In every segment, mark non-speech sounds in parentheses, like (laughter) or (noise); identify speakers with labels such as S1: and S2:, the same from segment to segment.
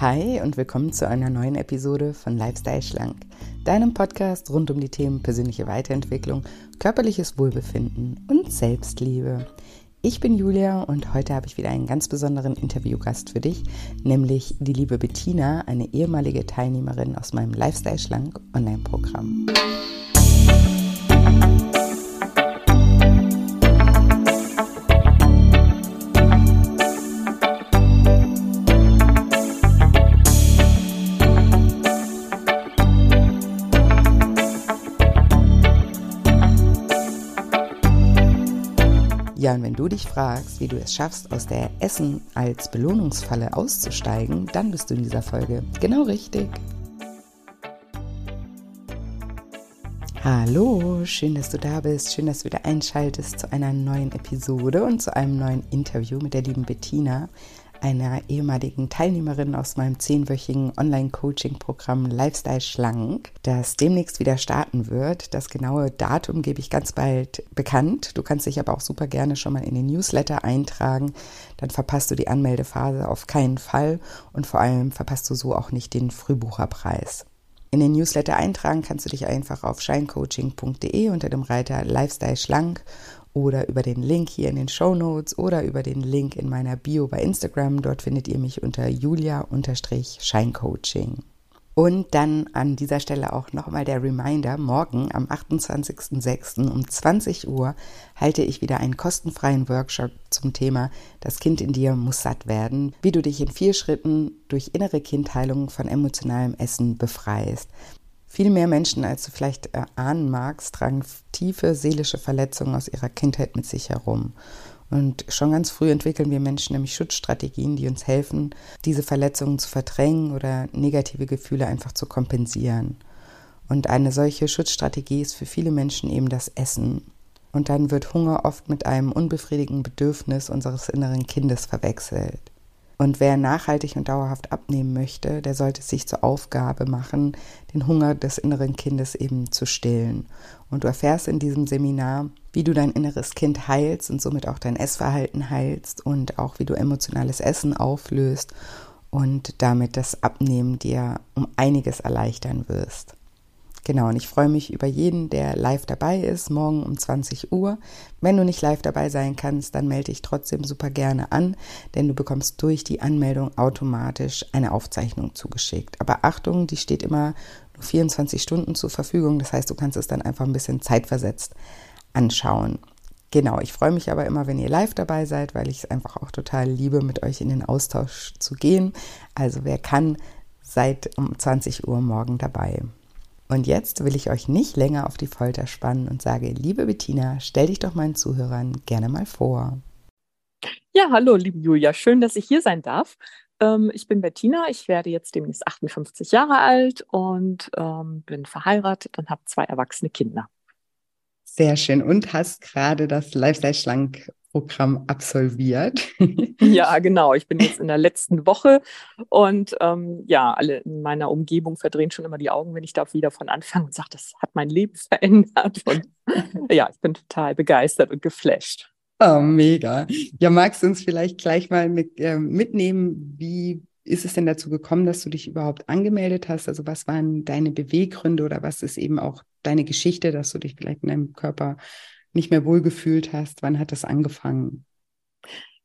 S1: Hi und willkommen zu einer neuen Episode von Lifestyle Schlank, deinem Podcast rund um die Themen persönliche Weiterentwicklung, körperliches Wohlbefinden und Selbstliebe. Ich bin Julia und heute habe ich wieder einen ganz besonderen Interviewgast für dich, nämlich die liebe Bettina, eine ehemalige Teilnehmerin aus meinem Lifestyle Schlank Online-Programm. Ja, und wenn du dich fragst, wie du es schaffst, aus der Essen als Belohnungsfalle auszusteigen, dann bist du in dieser Folge genau richtig. Hallo, schön, dass du da bist. Schön, dass du wieder einschaltest zu einer neuen Episode und zu einem neuen Interview mit der lieben Bettina einer ehemaligen Teilnehmerin aus meinem zehnwöchigen Online-Coaching-Programm Lifestyle Schlank, das demnächst wieder starten wird. Das genaue Datum gebe ich ganz bald bekannt. Du kannst dich aber auch super gerne schon mal in den Newsletter eintragen. Dann verpasst du die Anmeldephase auf keinen Fall und vor allem verpasst du so auch nicht den Frühbucherpreis. In den Newsletter eintragen kannst du dich einfach auf shinecoaching.de unter dem Reiter Lifestyle Schlank oder über den Link hier in den Show Notes oder über den Link in meiner Bio bei Instagram. Dort findet ihr mich unter julia-scheincoaching. Und dann an dieser Stelle auch nochmal der Reminder, morgen am 28.06. um 20 Uhr halte ich wieder einen kostenfreien Workshop zum Thema Das Kind in dir muss satt werden, wie du dich in vier Schritten durch innere Kindheilung von emotionalem Essen befreist. Viel mehr Menschen, als du vielleicht erahnen magst, tragen tiefe seelische Verletzungen aus ihrer Kindheit mit sich herum. Und schon ganz früh entwickeln wir Menschen nämlich Schutzstrategien, die uns helfen, diese Verletzungen zu verdrängen oder negative Gefühle einfach zu kompensieren. Und eine solche Schutzstrategie ist für viele Menschen eben das Essen. Und dann wird Hunger oft mit einem unbefriedigenden Bedürfnis unseres inneren Kindes verwechselt. Und wer nachhaltig und dauerhaft abnehmen möchte, der sollte es sich zur Aufgabe machen, den Hunger des inneren Kindes eben zu stillen. Und du erfährst in diesem Seminar, wie du dein inneres Kind heilst und somit auch dein Essverhalten heilst und auch wie du emotionales Essen auflöst und damit das Abnehmen dir um einiges erleichtern wirst. Genau, und ich freue mich über jeden, der live dabei ist, morgen um 20 Uhr. Wenn du nicht live dabei sein kannst, dann melde dich trotzdem super gerne an, denn du bekommst durch die Anmeldung automatisch eine Aufzeichnung zugeschickt. Aber Achtung, die steht immer nur 24 Stunden zur Verfügung, das heißt, du kannst es dann einfach ein bisschen zeitversetzt anschauen. Genau, ich freue mich aber immer, wenn ihr live dabei seid, weil ich es einfach auch total liebe, mit euch in den Austausch zu gehen. Also wer kann, seid um 20 Uhr morgen dabei. Und jetzt will ich euch nicht länger auf die Folter spannen und sage, liebe Bettina, stell dich doch meinen Zuhörern gerne mal vor.
S2: Ja, hallo, liebe Julia, schön, dass ich hier sein darf. Ähm, ich bin Bettina, ich werde jetzt demnächst 58 Jahre alt und ähm, bin verheiratet und habe zwei erwachsene Kinder.
S1: Sehr schön. Und hast gerade das Lifestyle Schlank Programm absolviert.
S2: ja, genau. Ich bin jetzt in der letzten Woche und ähm, ja, alle in meiner Umgebung verdrehen schon immer die Augen, wenn ich da wieder von anfange und sage, das hat mein Leben (laughs) verändert. Und ja, ich bin total begeistert und geflasht.
S1: Oh, mega. Ja, magst du uns vielleicht gleich mal mit, äh, mitnehmen, wie ist es denn dazu gekommen, dass du dich überhaupt angemeldet hast? Also was waren deine Beweggründe oder was ist eben auch deine Geschichte, dass du dich vielleicht in deinem Körper nicht mehr wohlgefühlt hast? Wann hat das angefangen?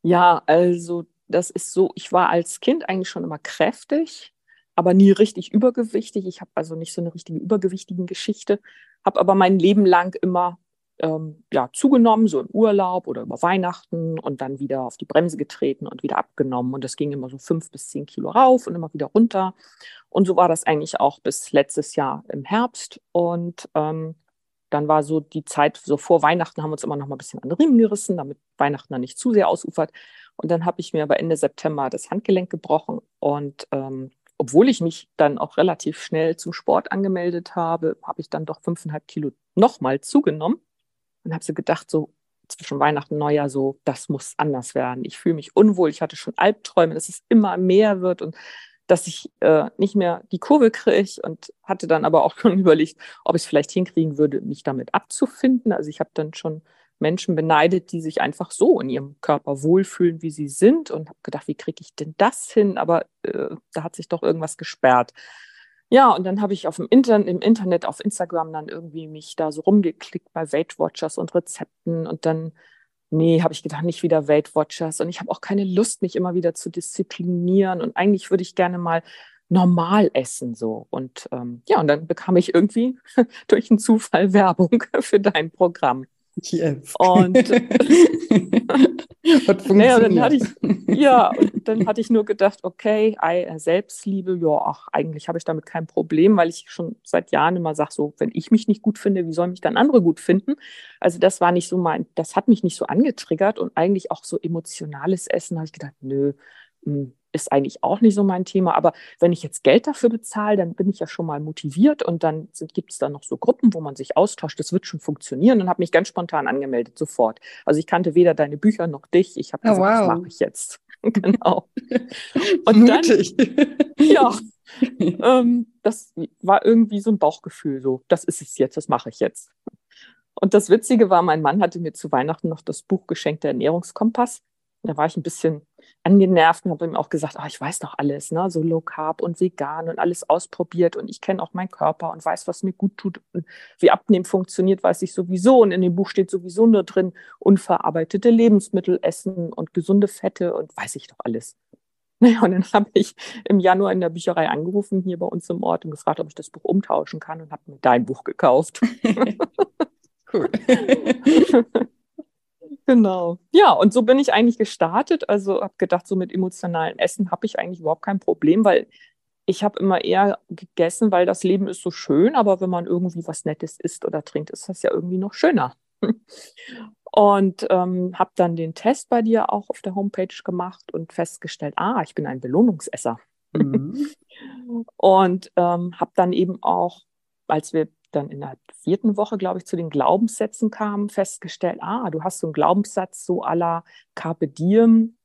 S2: Ja, also das ist so, ich war als Kind eigentlich schon immer kräftig, aber nie richtig übergewichtig. Ich habe also nicht so eine richtige übergewichtige Geschichte, habe aber mein Leben lang immer ähm, ja, zugenommen, so im Urlaub oder über Weihnachten und dann wieder auf die Bremse getreten und wieder abgenommen. Und das ging immer so fünf bis zehn Kilo rauf und immer wieder runter. Und so war das eigentlich auch bis letztes Jahr im Herbst. Und ähm, dann war so die Zeit, so vor Weihnachten haben wir uns immer noch mal ein bisschen an den Riemen gerissen, damit Weihnachten dann nicht zu sehr ausufert. Und dann habe ich mir aber Ende September das Handgelenk gebrochen. Und ähm, obwohl ich mich dann auch relativ schnell zum Sport angemeldet habe, habe ich dann doch fünfeinhalb Kilo nochmal zugenommen und habe so gedacht, so zwischen Weihnachten und Neujahr, so, das muss anders werden. Ich fühle mich unwohl. Ich hatte schon Albträume, dass es immer mehr wird und dass ich äh, nicht mehr die Kurve kriege und hatte dann aber auch (laughs) schon überlegt, ob ich es vielleicht hinkriegen würde, mich damit abzufinden. Also ich habe dann schon Menschen beneidet, die sich einfach so in ihrem Körper wohlfühlen, wie sie sind und habe gedacht, wie kriege ich denn das hin? Aber äh, da hat sich doch irgendwas gesperrt. Ja, und dann habe ich auf dem Internet, im Internet, auf Instagram dann irgendwie mich da so rumgeklickt bei Weight Watchers und Rezepten und dann, nee, habe ich gedacht, nicht wieder Weight Watchers und ich habe auch keine Lust, mich immer wieder zu disziplinieren und eigentlich würde ich gerne mal normal essen so. Und ähm, ja, und dann bekam ich irgendwie (laughs) durch einen Zufall Werbung (laughs) für dein Programm.
S1: Yes.
S2: Und, (laughs) (laughs) naja, dann hatte ich, ja, und dann hatte ich nur gedacht, okay, äh, Selbstliebe, ja, ach, eigentlich habe ich damit kein Problem, weil ich schon seit Jahren immer sage, so, wenn ich mich nicht gut finde, wie sollen mich dann andere gut finden? Also das war nicht so mein, das hat mich nicht so angetriggert und eigentlich auch so emotionales Essen, habe ich gedacht, nö, ist eigentlich auch nicht so mein Thema. Aber wenn ich jetzt Geld dafür bezahle, dann bin ich ja schon mal motiviert und dann gibt es da noch so Gruppen, wo man sich austauscht. Das wird schon funktionieren und habe mich ganz spontan angemeldet, sofort. Also ich kannte weder deine Bücher noch dich. Ich habe oh, gesagt, oh, wow. das mache ich jetzt. (laughs) genau. (laughs)
S1: Und Mutig.
S2: dann, (laughs) ja, ähm, das war irgendwie so ein Bauchgefühl, so, das ist es jetzt, das mache ich jetzt. Und das Witzige war, mein Mann hatte mir zu Weihnachten noch das Buch geschenkt, der Ernährungskompass. Da war ich ein bisschen angenervt und habe ihm auch gesagt, oh, ich weiß doch alles, ne? so Low Carb und vegan und alles ausprobiert und ich kenne auch meinen Körper und weiß, was mir gut tut und wie Abnehmen funktioniert, weiß ich sowieso und in dem Buch steht sowieso nur drin, unverarbeitete Lebensmittel essen und gesunde Fette und weiß ich doch alles. (laughs) Naja, und dann habe ich im Januar in der Bücherei angerufen, hier bei uns im Ort, und gefragt, ob ich das Buch umtauschen kann und habe mir dein Buch gekauft. (laughs)
S1: cool. (laughs)
S2: Genau. Ja, und so bin ich eigentlich gestartet. Also habe gedacht, so mit emotionalen Essen habe ich eigentlich überhaupt kein Problem, weil ich habe immer eher gegessen, weil das Leben ist so schön, aber wenn man irgendwie was Nettes isst oder trinkt, ist das ja irgendwie noch schöner. (laughs) Und ähm, habe dann den Test bei dir auch auf der Homepage gemacht und festgestellt, ah, ich bin ein Belohnungsesser. Mhm. (laughs) und ähm, habe dann eben auch, als wir dann in der vierten Woche, glaube ich, zu den Glaubenssätzen kam, festgestellt, ah, du hast so einen Glaubenssatz so aller Carpe Diem,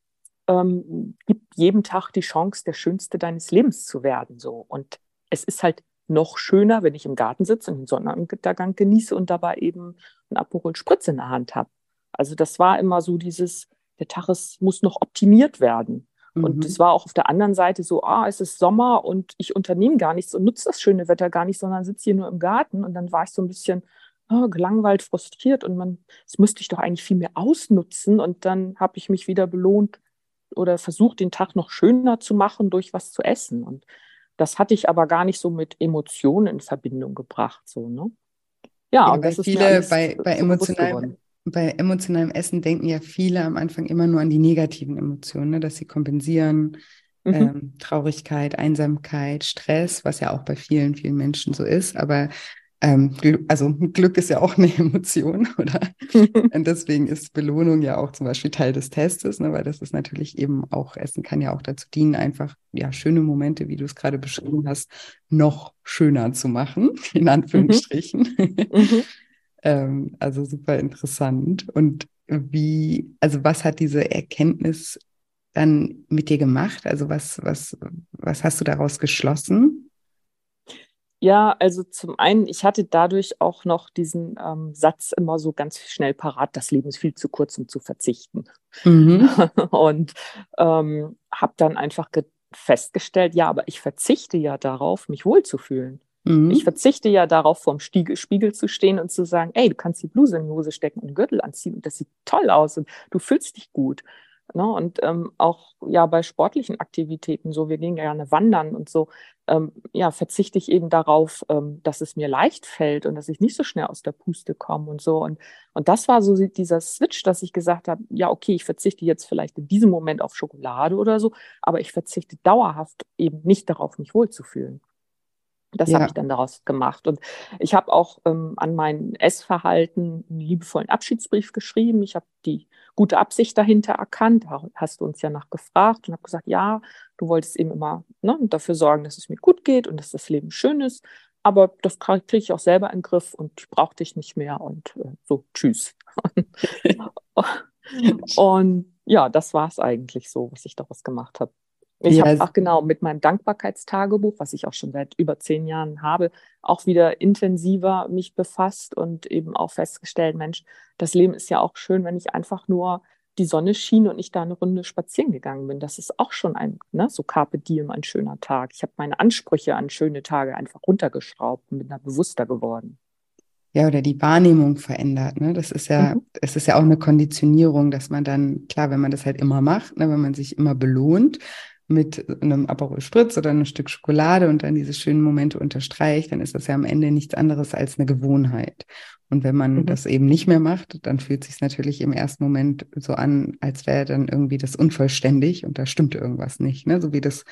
S2: ähm, gibt jedem Tag die Chance, der Schönste deines Lebens zu werden. So. Und es ist halt noch schöner, wenn ich im Garten sitze und den Sonnenuntergang genieße und dabei eben einen Aperol Spritz in der Hand habe. Also das war immer so dieses, der Tag ist, muss noch optimiert werden. Und mhm. es war auch auf der anderen Seite so, ah, es ist Sommer und ich unternehme gar nichts und nutze das schöne Wetter gar nicht, sondern sitze hier nur im Garten. Und dann war ich so ein bisschen oh, gelangweilt, frustriert und man, das müsste ich doch eigentlich viel mehr ausnutzen. Und dann habe ich mich wieder belohnt oder versucht, den Tag noch schöner zu machen durch was zu essen. Und das hatte ich aber gar nicht so mit Emotionen in Verbindung gebracht. So, ne?
S1: Ja, ja und das ist viele bei, bei emotionalen bei emotionalem Essen denken ja viele am Anfang immer nur an die negativen Emotionen, ne? dass sie kompensieren. Mhm. Ähm, Traurigkeit, Einsamkeit, Stress, was ja auch bei vielen, vielen Menschen so ist. Aber ähm, also Glück ist ja auch eine (laughs) Emotion, oder? (laughs) Und deswegen ist Belohnung ja auch zum Beispiel Teil des Testes, ne? weil das ist natürlich eben auch, Essen kann ja auch dazu dienen, einfach ja schöne Momente, wie du es gerade beschrieben hast, noch schöner zu machen, in Anführungsstrichen. Mhm. Mhm. Ähm, also super interessant. Und wie, also was hat diese Erkenntnis dann mit dir gemacht? Also was, was, was hast du daraus geschlossen?
S2: Ja, also zum einen, ich hatte dadurch auch noch diesen ähm, Satz immer so ganz schnell parat, das Leben ist viel zu kurz, um zu verzichten. Mhm. (laughs) Und ähm, habe dann einfach festgestellt, ja, aber ich verzichte ja darauf, mich wohlzufühlen. Mhm. Ich verzichte ja darauf, vorm Spiegel, Spiegel zu stehen und zu sagen, ey, du kannst die Bluse in die Hose stecken und den Gürtel anziehen und das sieht toll aus und du fühlst dich gut. Ne? Und ähm, auch ja bei sportlichen Aktivitäten, so wir gehen gerne wandern und so, ähm, ja, verzichte ich eben darauf, ähm, dass es mir leicht fällt und dass ich nicht so schnell aus der Puste komme und so. Und, und das war so dieser Switch, dass ich gesagt habe, ja, okay, ich verzichte jetzt vielleicht in diesem Moment auf Schokolade oder so, aber ich verzichte dauerhaft eben nicht darauf, mich wohlzufühlen. Das ja. habe ich dann daraus gemacht. Und ich habe auch ähm, an mein Essverhalten einen liebevollen Abschiedsbrief geschrieben. Ich habe die gute Absicht dahinter erkannt. Da hast du uns ja nachgefragt und habe gesagt, ja, du wolltest eben immer ne, dafür sorgen, dass es mir gut geht und dass das Leben schön ist. Aber das kriege ich auch selber in den Griff und ich brauche dich nicht mehr und äh, so, tschüss. (laughs) (laughs) und ja, das war es eigentlich so, was ich daraus gemacht habe. Ich ja. habe auch genau mit meinem Dankbarkeitstagebuch, was ich auch schon seit über zehn Jahren habe, auch wieder intensiver mich befasst und eben auch festgestellt, Mensch, das Leben ist ja auch schön, wenn ich einfach nur die Sonne schien und ich da eine Runde spazieren gegangen bin. Das ist auch schon ein, ne, so Carpe Diem, ein schöner Tag. Ich habe meine Ansprüche an schöne Tage einfach runtergeschraubt und bin da bewusster geworden.
S1: Ja, oder die Wahrnehmung verändert. Ne? Das ist ja, mhm. es ist ja auch eine Konditionierung, dass man dann, klar, wenn man das halt immer macht, ne, wenn man sich immer belohnt, mit einem Aperol Spritz oder einem Stück Schokolade und dann diese schönen Momente unterstreicht, dann ist das ja am Ende nichts anderes als eine Gewohnheit. Und wenn man mhm. das eben nicht mehr macht, dann fühlt sich natürlich im ersten Moment so an, als wäre dann irgendwie das unvollständig und da stimmt irgendwas nicht, ne? So wie das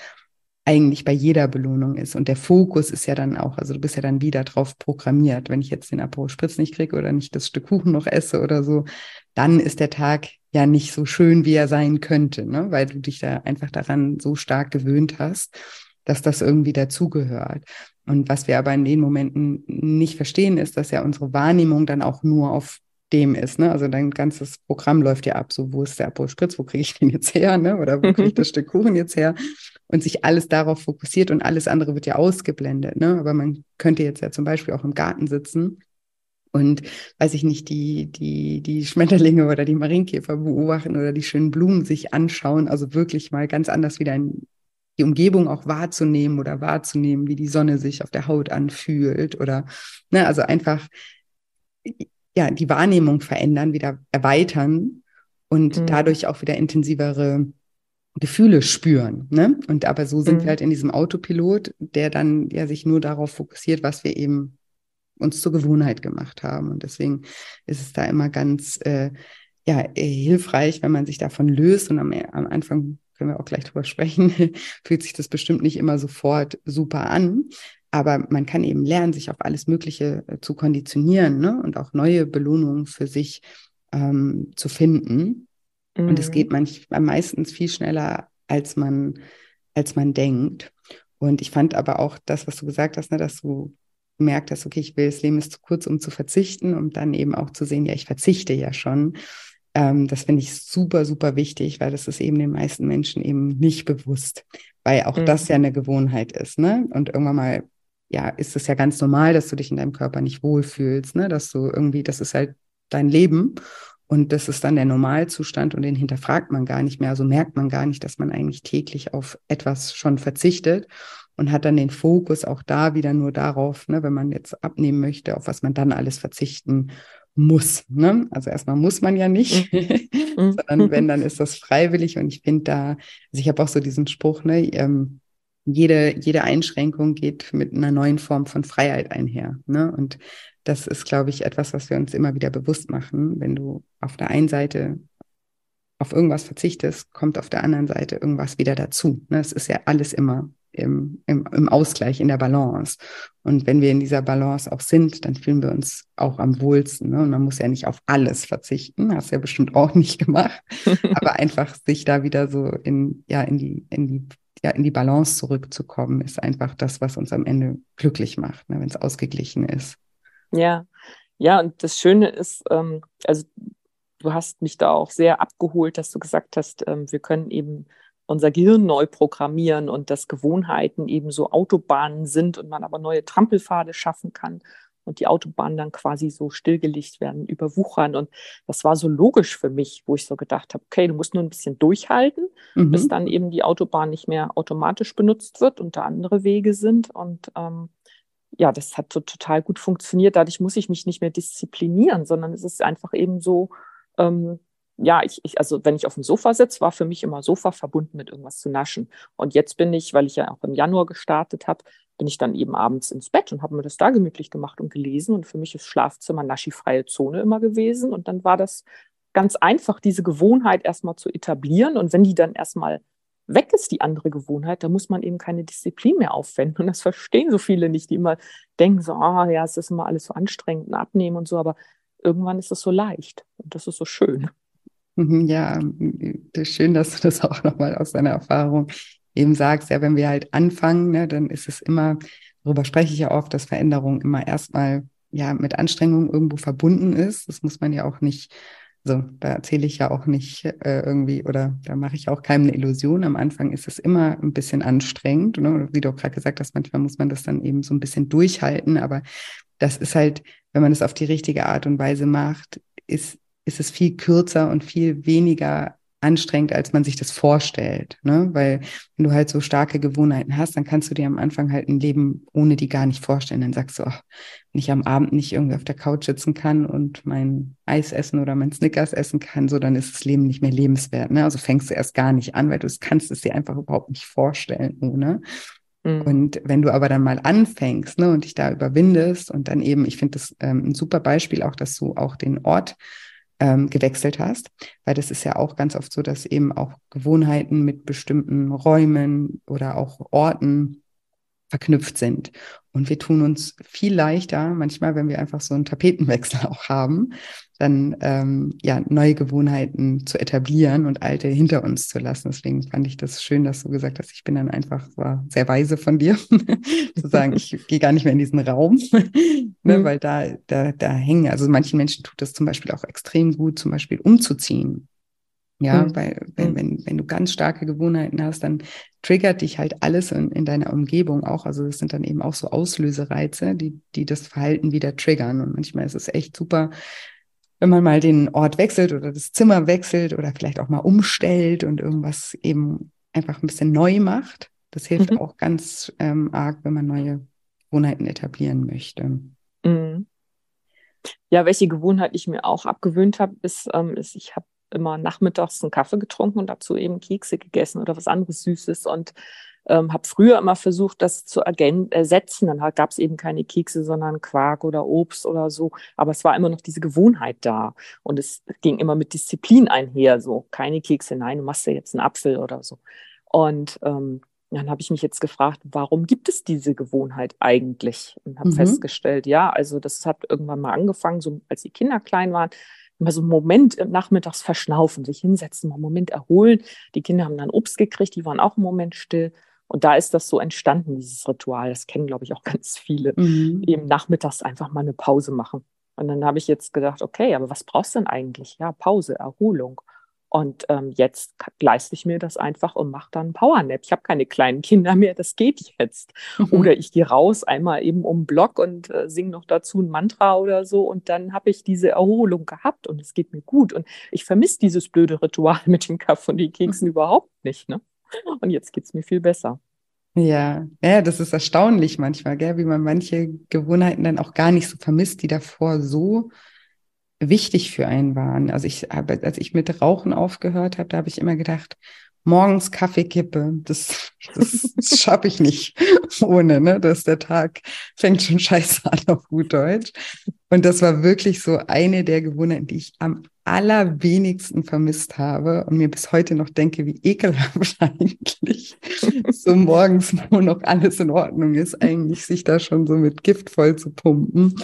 S1: eigentlich bei jeder Belohnung ist. Und der Fokus ist ja dann auch, also du bist ja dann wieder drauf programmiert. Wenn ich jetzt den Aperol Spritz nicht kriege oder nicht das Stück Kuchen noch esse oder so, dann ist der Tag ja nicht so schön, wie er sein könnte, ne? weil du dich da einfach daran so stark gewöhnt hast, dass das irgendwie dazugehört. Und was wir aber in den Momenten nicht verstehen, ist, dass ja unsere Wahrnehmung dann auch nur auf dem ist. Ne? Also dein ganzes Programm läuft ja ab, so wo ist der Aperol Spritz, wo kriege ich den jetzt her, ne? oder wo kriege ich das (laughs) Stück Kuchen jetzt her? Und sich alles darauf fokussiert und alles andere wird ja ausgeblendet. Ne? Aber man könnte jetzt ja zum Beispiel auch im Garten sitzen und weiß ich nicht, die, die, die Schmetterlinge oder die Marienkäfer beobachten oder die schönen Blumen sich anschauen, also wirklich mal ganz anders wieder in die Umgebung auch wahrzunehmen oder wahrzunehmen, wie die Sonne sich auf der Haut anfühlt oder, ne, also einfach, ja, die Wahrnehmung verändern, wieder erweitern und mhm. dadurch auch wieder intensivere Gefühle spüren. Ne? Und aber so sind mhm. wir halt in diesem Autopilot, der dann ja sich nur darauf fokussiert, was wir eben uns zur Gewohnheit gemacht haben. Und deswegen ist es da immer ganz äh, ja, hilfreich, wenn man sich davon löst. Und am, am Anfang können wir auch gleich drüber sprechen, (laughs) fühlt sich das bestimmt nicht immer sofort super an. Aber man kann eben lernen, sich auf alles Mögliche äh, zu konditionieren ne? und auch neue Belohnungen für sich ähm, zu finden. Mhm. Und es mhm. geht manchmal meistens viel schneller, als man, als man denkt. Und ich fand aber auch das, was du gesagt hast, ne, dass du gemerkt hast, okay, ich will, das Leben ist zu kurz, um zu verzichten, um dann eben auch zu sehen, ja, ich verzichte ja schon. Ähm, das finde ich super, super wichtig, weil das ist eben den meisten Menschen eben nicht bewusst, weil auch mhm. das ja eine Gewohnheit ist, ne? Und irgendwann mal, ja, ist es ja ganz normal, dass du dich in deinem Körper nicht wohlfühlst, ne? Dass du irgendwie, das ist halt dein Leben und das ist dann der Normalzustand und den hinterfragt man gar nicht mehr. Also merkt man gar nicht, dass man eigentlich täglich auf etwas schon verzichtet und hat dann den Fokus auch da wieder nur darauf, ne, wenn man jetzt abnehmen möchte, auf was man dann alles verzichten muss. Ne? Also erstmal muss man ja nicht, (laughs) mhm. sondern wenn, dann ist das freiwillig. Und ich finde da, also ich habe auch so diesen Spruch, ne, ähm, jede, jede Einschränkung geht mit einer neuen Form von Freiheit einher. Ne? Und das ist, glaube ich, etwas, was wir uns immer wieder bewusst machen. Wenn du auf der einen Seite auf irgendwas verzichtest, kommt auf der anderen Seite irgendwas wieder dazu. Ne? Es ist ja alles immer im, im, im Ausgleich, in der Balance. Und wenn wir in dieser Balance auch sind, dann fühlen wir uns auch am wohlsten. Ne? Und man muss ja nicht auf alles verzichten, hast du ja bestimmt auch nicht gemacht, (laughs) aber einfach sich da wieder so in, ja, in die, in die, ja, in die Balance zurückzukommen, ist einfach das, was uns am Ende glücklich macht, ne? wenn es ausgeglichen ist.
S2: Ja, ja, und das Schöne ist, ähm, also du hast mich da auch sehr abgeholt, dass du gesagt hast, ähm, wir können eben unser Gehirn neu programmieren und dass Gewohnheiten eben so Autobahnen sind und man aber neue Trampelpfade schaffen kann und die Autobahnen dann quasi so stillgelegt werden, überwuchern. Und das war so logisch für mich, wo ich so gedacht habe, okay, du musst nur ein bisschen durchhalten, mhm. bis dann eben die Autobahn nicht mehr automatisch benutzt wird und da andere Wege sind. Und ähm, ja, das hat so total gut funktioniert. Dadurch muss ich mich nicht mehr disziplinieren, sondern es ist einfach eben so, ähm, ja, ich, ich, also wenn ich auf dem Sofa sitze, war für mich immer Sofa verbunden mit irgendwas zu naschen. Und jetzt bin ich, weil ich ja auch im Januar gestartet habe, bin ich dann eben abends ins Bett und habe mir das da gemütlich gemacht und gelesen. Und für mich ist Schlafzimmer naschifreie Zone immer gewesen. Und dann war das ganz einfach, diese Gewohnheit erstmal zu etablieren. Und wenn die dann erstmal weg ist, die andere Gewohnheit, dann muss man eben keine Disziplin mehr aufwenden. Und das verstehen so viele nicht, die immer denken so, ah ja, es ist immer alles so anstrengend und abnehmen und so, aber irgendwann ist es so leicht und das ist so schön.
S1: Mhm, ja, schön, dass du das (laughs) auch nochmal aus deiner Erfahrung eben sagst. Ja, wenn wir halt anfangen, ne, dann ist es immer, darüber spreche ich ja oft, dass Veränderung immer erstmal ja mit Anstrengung irgendwo verbunden ist. Das muss man ja auch nicht Also da erzähle ich ja auch nicht äh, irgendwie oder da mache ich auch keine Illusion. Am Anfang ist es immer ein bisschen anstrengend. Ne? Wie du auch gerade gesagt hast, manchmal muss man das dann eben so ein bisschen durchhalten. Aber das ist halt, wenn man es auf die richtige Art und Weise macht, ist, ist es viel kürzer und viel weniger anstrengend, als man sich das vorstellt. Ne? Weil wenn du halt so starke Gewohnheiten hast, dann kannst du dir am Anfang halt ein Leben ohne die gar nicht vorstellen. Dann sagst du, ach, wenn ich am Abend nicht irgendwie auf der Couch sitzen kann und mein Eis essen oder mein Snickers essen kann, so dann ist das Leben nicht mehr lebenswert. Ne? Also fängst du erst gar nicht an, weil du es kannst es dir einfach überhaupt nicht vorstellen ohne. Mhm. Und wenn du aber dann mal anfängst ne, und dich da überwindest und dann eben, ich finde das ähm, ein super Beispiel auch, dass du auch den Ort ähm, gewechselt hast. Weil das ist ja auch ganz oft so, dass eben auch Gewohnheiten mit bestimmten Räumen oder auch Orten verknüpft sind. Und wir tun uns viel leichter, manchmal, wenn wir einfach so einen Tapetenwechsel (laughs) auch haben, dann ähm, ja neue Gewohnheiten zu etablieren und alte hinter uns zu lassen. Deswegen fand ich das schön, dass du gesagt hast, ich bin dann einfach war sehr weise von dir, (laughs) zu sagen, ich (laughs) gehe gar nicht mehr in diesen Raum, (laughs) ne, mhm. weil da, da, da hängen, also manchen Menschen tut das zum Beispiel auch extrem gut, zum Beispiel umzuziehen. Ja, mhm. weil wenn, mhm. wenn, wenn du ganz starke Gewohnheiten hast, dann triggert dich halt alles in, in deiner Umgebung auch. Also das sind dann eben auch so Auslösereize, die, die das Verhalten wieder triggern. Und manchmal ist es echt super, wenn man mal den Ort wechselt oder das Zimmer wechselt oder vielleicht auch mal umstellt und irgendwas eben einfach ein bisschen neu macht. Das hilft mhm. auch ganz ähm, arg, wenn man neue Gewohnheiten etablieren möchte. Mhm.
S2: Ja, welche Gewohnheit ich mir auch abgewöhnt habe, ist, ähm, ist ich habe immer nachmittags einen Kaffee getrunken und dazu eben Kekse gegessen oder was anderes Süßes und ähm, habe früher immer versucht, das zu ersetzen. Dann gab es eben keine Kekse, sondern Quark oder Obst oder so. Aber es war immer noch diese Gewohnheit da. Und es ging immer mit Disziplin einher. So, keine Kekse, nein, du machst ja jetzt einen Apfel oder so. Und ähm, dann habe ich mich jetzt gefragt, warum gibt es diese Gewohnheit eigentlich? Und habe mhm. festgestellt, ja, also das hat irgendwann mal angefangen, so als die Kinder klein waren, immer so einen Moment nachmittags verschnaufen, sich hinsetzen, mal einen Moment erholen. Die Kinder haben dann Obst gekriegt, die waren auch einen Moment still. Und da ist das so entstanden, dieses Ritual. Das kennen, glaube ich, auch (laughs) ganz viele. Mhm. Eben nachmittags einfach mal eine Pause machen. Und dann habe ich jetzt gedacht, okay, aber was brauchst du denn eigentlich? Ja, Pause, Erholung. Und ähm, jetzt leiste ich mir das einfach und mache dann Powernap. Ich habe keine kleinen Kinder mehr, das geht jetzt. Mhm. Oder ich gehe raus, einmal eben um den Block und äh, singe noch dazu ein Mantra oder so. Und dann habe ich diese Erholung gehabt und es geht mir gut. Und ich vermisse dieses blöde Ritual (laughs) mit dem Kaffee und den Keksen mhm. überhaupt nicht. Ne? Und jetzt geht es mir viel besser.
S1: Ja, ja, das ist erstaunlich manchmal, gell, wie man manche Gewohnheiten dann auch gar nicht so vermisst, die davor so wichtig für einen waren. Also ich habe, als ich mit Rauchen aufgehört habe, da habe ich immer gedacht, morgens Kaffeekippe, das, das, (laughs) das schaffe ich nicht ohne, ne? Dass der Tag fängt schon scheiße an auf gut Deutsch. Und das war wirklich so eine der Gewohnheiten, die ich am allerwenigsten vermisst habe und mir bis heute noch denke, wie ekelhaft (laughs) eigentlich so morgens, wo noch alles in Ordnung ist, eigentlich sich da schon so mit Gift voll zu pumpen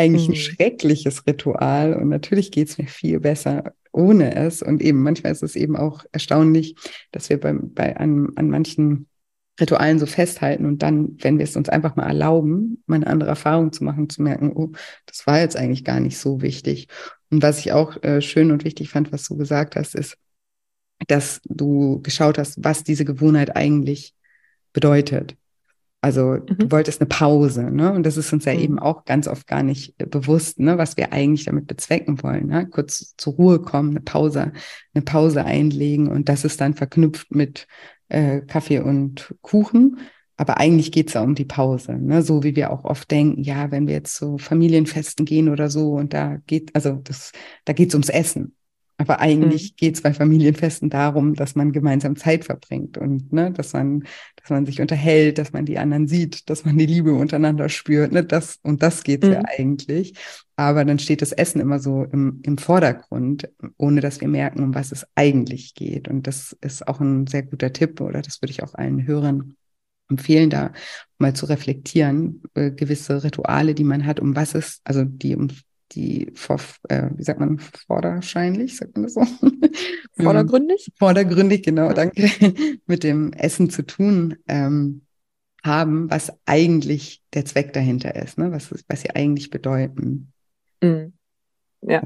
S1: eigentlich mhm. ein schreckliches Ritual und natürlich geht es mir viel besser ohne es. Und eben manchmal ist es eben auch erstaunlich, dass wir bei, bei an, an manchen Ritualen so festhalten und dann, wenn wir es uns einfach mal erlauben, mal eine andere Erfahrung zu machen, zu merken, oh, das war jetzt eigentlich gar nicht so wichtig. Und was ich auch äh, schön und wichtig fand, was du gesagt hast, ist, dass du geschaut hast, was diese Gewohnheit eigentlich bedeutet. Also mhm. du wolltest eine Pause, ne? Und das ist uns ja mhm. eben auch ganz oft gar nicht äh, bewusst, ne, was wir eigentlich damit bezwecken wollen. Ne? Kurz zur Ruhe kommen, eine Pause, eine Pause einlegen und das ist dann verknüpft mit äh, Kaffee und Kuchen. Aber eigentlich geht's ja um die Pause, ne? so wie wir auch oft denken, ja, wenn wir jetzt zu Familienfesten gehen oder so und da geht, also das, da geht's ums Essen. Aber eigentlich mhm. geht es bei Familienfesten darum, dass man gemeinsam Zeit verbringt und ne, dass man, dass man sich unterhält, dass man die anderen sieht, dass man die Liebe untereinander spürt. Ne, das, und das geht mhm. ja eigentlich. Aber dann steht das Essen immer so im, im Vordergrund, ohne dass wir merken, um was es eigentlich geht. Und das ist auch ein sehr guter Tipp, oder das würde ich auch allen Hörern empfehlen, da mal zu reflektieren, äh, gewisse Rituale, die man hat, um was es, also die um die vor, äh, wie sagt man, vorderscheinlich, sagt man das so? (laughs)
S2: Vordergründig?
S1: Vordergründig, genau, danke, (laughs) mit dem Essen zu tun ähm, haben, was eigentlich der Zweck dahinter ist, ne? was, was sie eigentlich bedeuten.
S2: Mhm. Ja.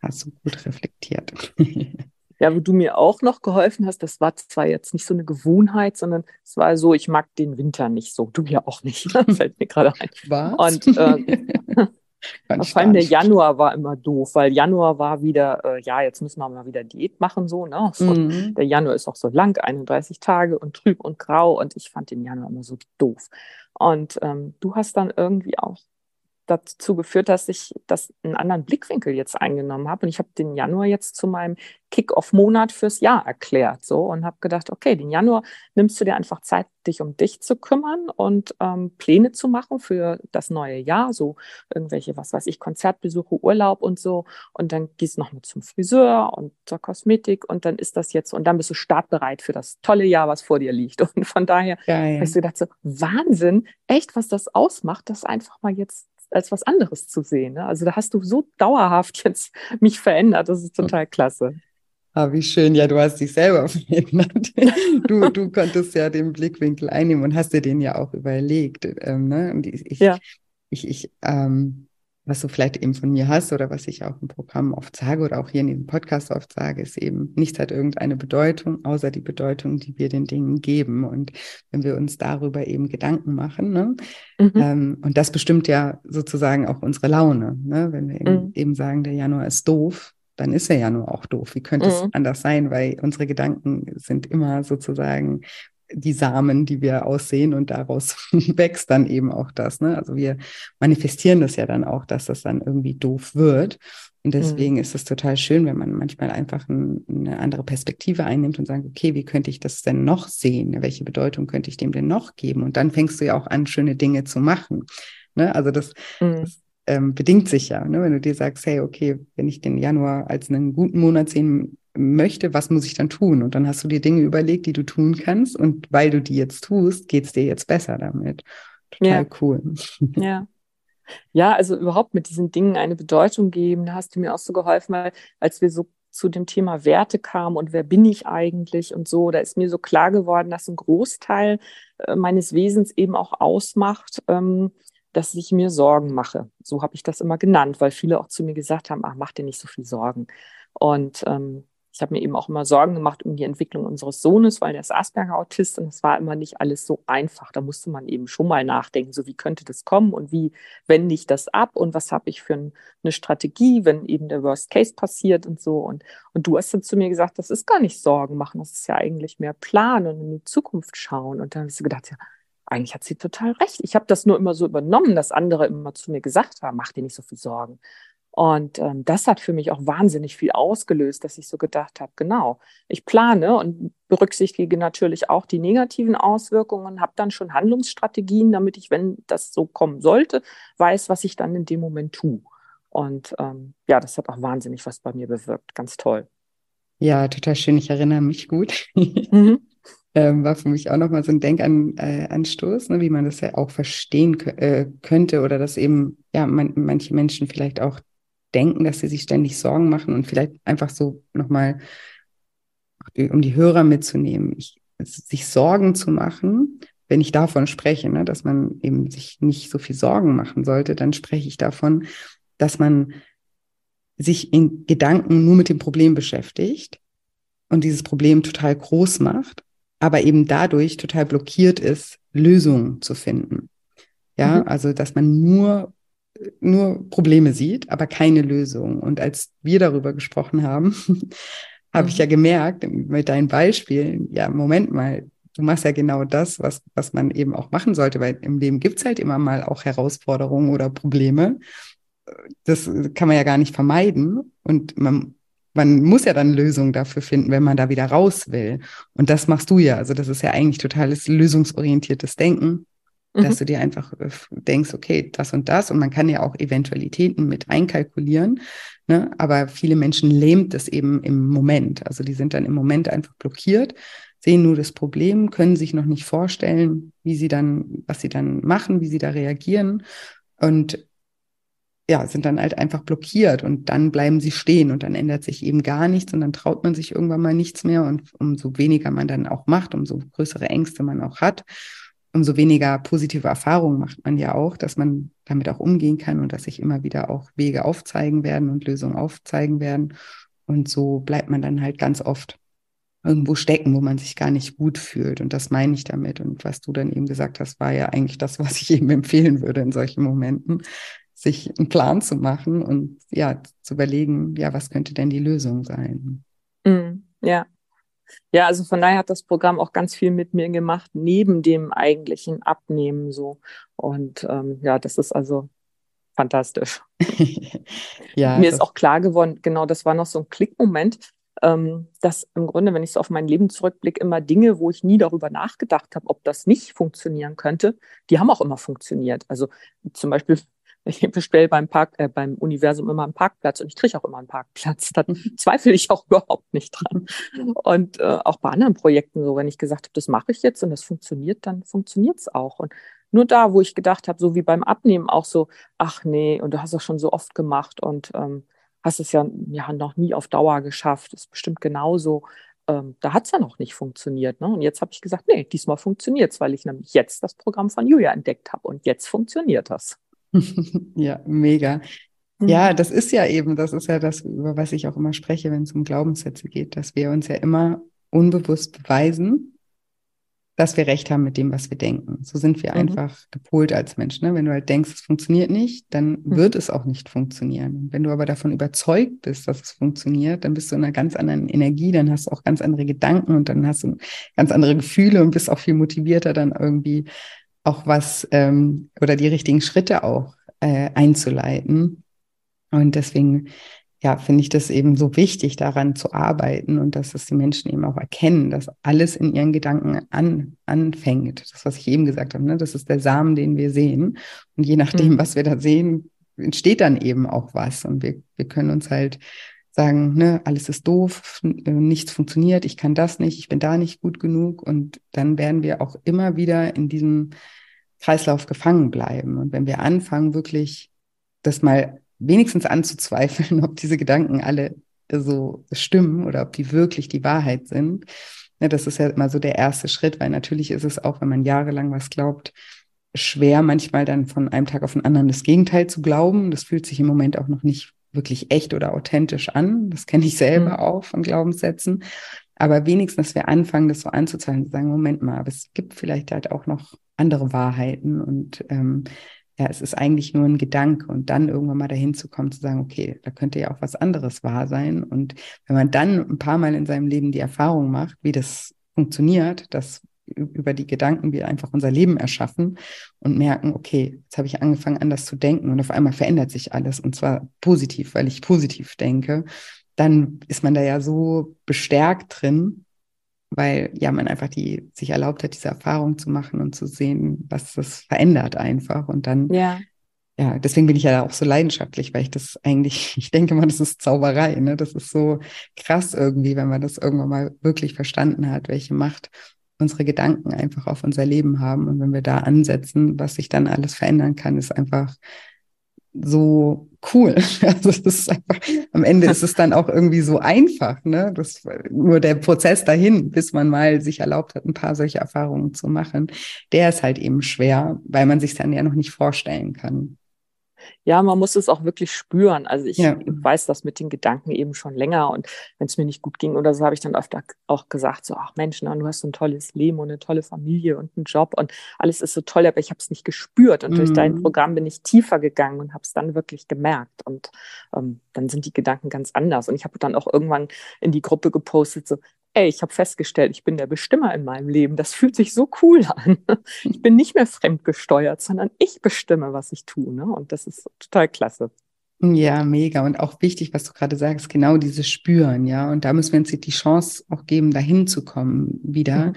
S1: hast du gut reflektiert. (laughs)
S2: Ja, wo du mir auch noch geholfen hast, das war zwar jetzt nicht so eine Gewohnheit, sondern es war so, ich mag den Winter nicht so. Du ja auch nicht, (laughs) fällt mir gerade ein.
S1: Was?
S2: Und (laughs) äh, vor allem der Januar war immer doof, weil Januar war wieder, äh, ja, jetzt müssen wir mal wieder Diät machen, so, ne? Mhm. Der Januar ist auch so lang, 31 Tage und trüb und grau und ich fand den Januar immer so doof. Und ähm, du hast dann irgendwie auch dazu geführt, dass ich das einen anderen Blickwinkel jetzt eingenommen habe. Und ich habe den Januar jetzt zu meinem Kick-Off-Monat fürs Jahr erklärt so und habe gedacht, okay, den Januar nimmst du dir einfach Zeit, dich um dich zu kümmern und ähm, Pläne zu machen für das neue Jahr, so irgendwelche, was weiß ich, Konzertbesuche, Urlaub und so. Und dann gehst du nochmal zum Friseur und zur Kosmetik und dann ist das jetzt, und dann bist du startbereit für das tolle Jahr, was vor dir liegt. (laughs) Und von daher Geil. hast du gedacht, so Wahnsinn, echt, was das ausmacht, das einfach mal jetzt als was anderes zu sehen. Ne? Also da hast du so dauerhaft (laughs) jetzt mich verändert. Das ist total klasse.
S1: Ah, wie schön. Ja, du hast dich selber (laughs) verändert. Du, du konntest ja den Blickwinkel einnehmen und hast dir den ja auch überlegt. Ähm, ne? Und ich, ja. ich, ich ähm, was du vielleicht eben von mir hast oder was ich auch im Programm oft sage oder auch hier in diesem Podcast oft sage, ist eben, nichts hat irgendeine Bedeutung, außer die Bedeutung, die wir den Dingen geben. Und wenn wir uns darüber eben Gedanken machen, ne? Mhm. Ähm, und das bestimmt ja sozusagen auch unsere Laune. Ne? Wenn wir eben, mhm. eben sagen, der Januar ist doof, dann ist er ja nur auch doof. Wie könnte mhm. es anders sein? Weil unsere Gedanken sind immer sozusagen die Samen, die wir aussehen und daraus (laughs) wächst dann eben auch das. Ne? Also wir manifestieren das ja dann auch, dass das dann irgendwie doof wird. Und deswegen mhm. ist es total schön, wenn man manchmal einfach ein, eine andere Perspektive einnimmt und sagt, okay, wie könnte ich das denn noch sehen? Welche Bedeutung könnte ich dem denn noch geben? Und dann fängst du ja auch an, schöne Dinge zu machen. Ne? Also das, mhm. das ähm, bedingt sich ja. Ne? Wenn du dir sagst, hey, okay, wenn ich den Januar als einen guten Monat sehen möchte, was muss ich dann tun? Und dann hast du dir Dinge überlegt, die du tun kannst. Und weil du die jetzt tust, geht es dir jetzt besser damit. Total ja. cool.
S2: Ja. Ja, also überhaupt mit diesen Dingen eine Bedeutung geben, da hast du mir auch so geholfen, weil als wir so zu dem Thema Werte kamen und wer bin ich eigentlich und so, da ist mir so klar geworden, dass ein Großteil äh, meines Wesens eben auch ausmacht, ähm, dass ich mir Sorgen mache. So habe ich das immer genannt, weil viele auch zu mir gesagt haben, ach, mach dir nicht so viel Sorgen. Und ähm, ich habe mir eben auch immer Sorgen gemacht um die Entwicklung unseres Sohnes, weil der ist Asperger-Autist und es war immer nicht alles so einfach. Da musste man eben schon mal nachdenken, so wie könnte das kommen und wie wende ich das ab und was habe ich für ein, eine Strategie, wenn eben der Worst Case passiert und so. Und, und du hast dann zu mir gesagt, das ist gar nicht Sorgen machen, das ist ja eigentlich mehr planen und in die Zukunft schauen. Und dann hast du gedacht, ja, eigentlich hat sie total recht. Ich habe das nur immer so übernommen, dass andere immer zu mir gesagt haben, mach dir nicht so viel Sorgen. Und ähm, das hat für mich auch wahnsinnig viel ausgelöst, dass ich so gedacht habe, genau, ich plane und berücksichtige natürlich auch die negativen Auswirkungen, habe dann schon Handlungsstrategien, damit ich, wenn das so kommen sollte, weiß, was ich dann in dem Moment tue. Und ähm, ja, das hat auch wahnsinnig was bei mir bewirkt. Ganz toll.
S1: Ja, total schön. Ich erinnere mich gut. Mhm. (laughs) ähm, war für mich auch nochmal so ein Denkanstoß, äh, ne, wie man das ja auch verstehen äh, könnte oder dass eben ja man, manche Menschen vielleicht auch denken, dass sie sich ständig Sorgen machen und vielleicht einfach so nochmal, um die Hörer mitzunehmen, ich, sich Sorgen zu machen, wenn ich davon spreche, ne, dass man eben sich nicht so viel Sorgen machen sollte, dann spreche ich davon, dass man sich in Gedanken nur mit dem Problem beschäftigt und dieses Problem total groß macht, aber eben dadurch total blockiert ist, Lösungen zu finden. Ja, mhm. also dass man nur nur Probleme sieht, aber keine Lösung. Und als wir darüber gesprochen haben, (laughs) habe ich ja mhm. gemerkt mit deinen Beispielen, ja, Moment mal, du machst ja genau das, was, was man eben auch machen sollte, weil im Leben gibt es halt immer mal auch Herausforderungen oder Probleme. Das kann man ja gar nicht vermeiden. Und man, man muss ja dann Lösungen dafür finden, wenn man da wieder raus will. Und das machst du ja. Also das ist ja eigentlich totales lösungsorientiertes Denken dass mhm. du dir einfach äh, denkst, okay, das und das und man kann ja auch Eventualitäten mit einkalkulieren, ne? aber viele Menschen lähmt es eben im Moment. Also die sind dann im Moment einfach blockiert, sehen nur das Problem, können sich noch nicht vorstellen, wie sie dann, was sie dann machen, wie sie da reagieren und ja, sind dann halt einfach blockiert und dann bleiben sie stehen und dann ändert sich eben gar nichts und dann traut man sich irgendwann mal nichts mehr und umso weniger man dann auch macht, umso größere Ängste man auch hat, umso weniger positive Erfahrungen macht man ja auch, dass man damit auch umgehen kann und dass sich immer wieder auch Wege aufzeigen werden und Lösungen aufzeigen werden. Und so bleibt man dann halt ganz oft irgendwo stecken, wo man sich gar nicht gut fühlt. Und das meine ich damit. Und was du dann eben gesagt hast, war ja eigentlich das, was ich (laughs) eben empfehlen würde in solchen Momenten, sich einen Plan zu machen und ja, zu überlegen, ja, was könnte denn die Lösung sein?
S2: Mm, ja. Ja, also von daher hat das Programm auch ganz viel mit mir gemacht, neben dem eigentlichen Abnehmen so. Und ähm, ja, das ist also fantastisch. (laughs) ja, mir ist auch klar geworden, genau, das war noch so ein Klickmoment ähm, dass im Grunde, wenn ich so auf mein Leben zurückblicke, immer Dinge, wo ich nie darüber nachgedacht habe, ob das nicht funktionieren könnte, die haben auch immer funktioniert. Also zum Beispiel, ich bestelle beim Park, äh, beim Universum immer einen Parkplatz und ich kriege auch immer einen Parkplatz. Da zweifle ich auch überhaupt nicht dran. Und äh, auch bei anderen Projekten, so wenn ich gesagt habe, das mache ich jetzt und das funktioniert, dann funktioniert es auch. Und nur da, wo ich gedacht habe, so wie beim Abnehmen auch so, ach nee, und du hast das schon so oft gemacht und ähm, hast es ja, ja noch nie auf Dauer geschafft. Ist bestimmt genauso. Ähm, da hat es ja noch nicht funktioniert. Ne? Und jetzt habe ich gesagt, nee, diesmal funktioniert es, weil ich nämlich jetzt das Programm von Julia entdeckt habe und jetzt funktioniert das. (laughs)
S1: ja, mega. Ja, mhm. das ist ja eben, das ist ja das, über was ich auch immer spreche, wenn es um Glaubenssätze geht, dass wir uns ja immer unbewusst beweisen, dass wir recht haben mit dem, was wir denken. So sind wir mhm. einfach gepolt als Mensch. Ne? Wenn du halt denkst, es funktioniert nicht, dann mhm. wird es auch nicht funktionieren. Wenn du aber davon überzeugt bist, dass es funktioniert, dann bist du in einer ganz anderen Energie, dann hast du auch ganz andere Gedanken und dann hast du ganz andere Gefühle und bist auch viel motivierter, dann irgendwie auch was ähm, oder die richtigen Schritte auch äh, einzuleiten. Und deswegen ja, finde ich das eben so wichtig, daran zu arbeiten und dass es die Menschen eben auch erkennen, dass alles in ihren Gedanken an, anfängt. Das, was ich eben gesagt habe, ne? das ist der Samen, den wir sehen. Und je nachdem, mhm. was wir da sehen, entsteht dann eben auch was. Und wir, wir können uns halt sagen, ne, alles ist doof, nichts funktioniert, ich kann das nicht, ich bin da nicht gut genug. Und dann werden wir auch immer wieder in diesem Kreislauf gefangen bleiben. Und wenn wir anfangen, wirklich das mal wenigstens anzuzweifeln, (laughs) ob diese Gedanken alle so stimmen oder ob die wirklich die Wahrheit sind. Ja, das ist ja immer so der erste Schritt, weil natürlich ist es auch, wenn man jahrelang was glaubt, schwer, manchmal dann von einem Tag auf den anderen das Gegenteil zu glauben. Das fühlt sich im Moment auch noch nicht wirklich echt oder authentisch an. Das kenne ich selber mhm. auch von Glaubenssätzen. Aber wenigstens, dass wir anfangen, das so anzuzeigen, zu sagen, Moment mal, aber es gibt vielleicht halt auch noch andere Wahrheiten und ähm, ja, es ist eigentlich nur ein Gedanke und dann irgendwann mal dahin zu kommen, zu sagen, okay, da könnte ja auch was anderes wahr sein. Und wenn man dann ein paar Mal in seinem Leben die Erfahrung macht, wie das funktioniert, dass über die Gedanken wir einfach unser Leben erschaffen und merken, okay, jetzt habe ich angefangen, anders zu denken und auf einmal verändert sich alles und zwar positiv, weil ich positiv denke, dann ist man da ja so bestärkt drin, weil ja man einfach die sich erlaubt hat, diese Erfahrung zu machen und zu sehen, was das verändert einfach. Und dann, ja, ja deswegen bin ich ja auch so leidenschaftlich, weil ich das eigentlich, (laughs) ich denke mal, das ist Zauberei, ne? Das ist so krass irgendwie, wenn man das irgendwann mal wirklich verstanden hat, welche Macht unsere Gedanken einfach auf unser Leben haben. Und wenn wir da ansetzen, was sich dann alles verändern kann, ist einfach so cool. (laughs) Also es ist einfach, am Ende ist es dann auch irgendwie so einfach, ne? Das nur der Prozess dahin, bis man mal sich erlaubt hat, ein paar solche Erfahrungen zu machen, der ist halt eben schwer, weil man sich dann ja noch nicht vorstellen kann.
S2: Ja, man muss es auch wirklich spüren. Also ich ja. weiß das mit den Gedanken eben schon länger und wenn es mir nicht gut ging oder so, habe ich dann öfter auch gesagt, so, ach Mensch, na, du hast so ein tolles Leben und eine tolle Familie und einen Job und alles ist so toll, aber ich habe es nicht gespürt und mhm. durch dein mhm. Programm bin ich tiefer gegangen und habe es dann wirklich gemerkt und ähm, dann sind die Gedanken ganz anders und ich habe dann auch irgendwann in die Gruppe gepostet, so, ey, ich habe festgestellt, ich bin der Bestimmer in meinem Leben. Das fühlt sich so cool (laughs) an. Ich bin nicht mehr fremdgesteuert, sondern ich bestimme, was ich tue. Ne? Und das ist total klasse.
S1: Ja, mega. Und auch wichtig, was du gerade sagst, genau dieses Spüren, ja. Und da müssen wir uns die Chance auch geben, dahin zu kommen wieder, mhm.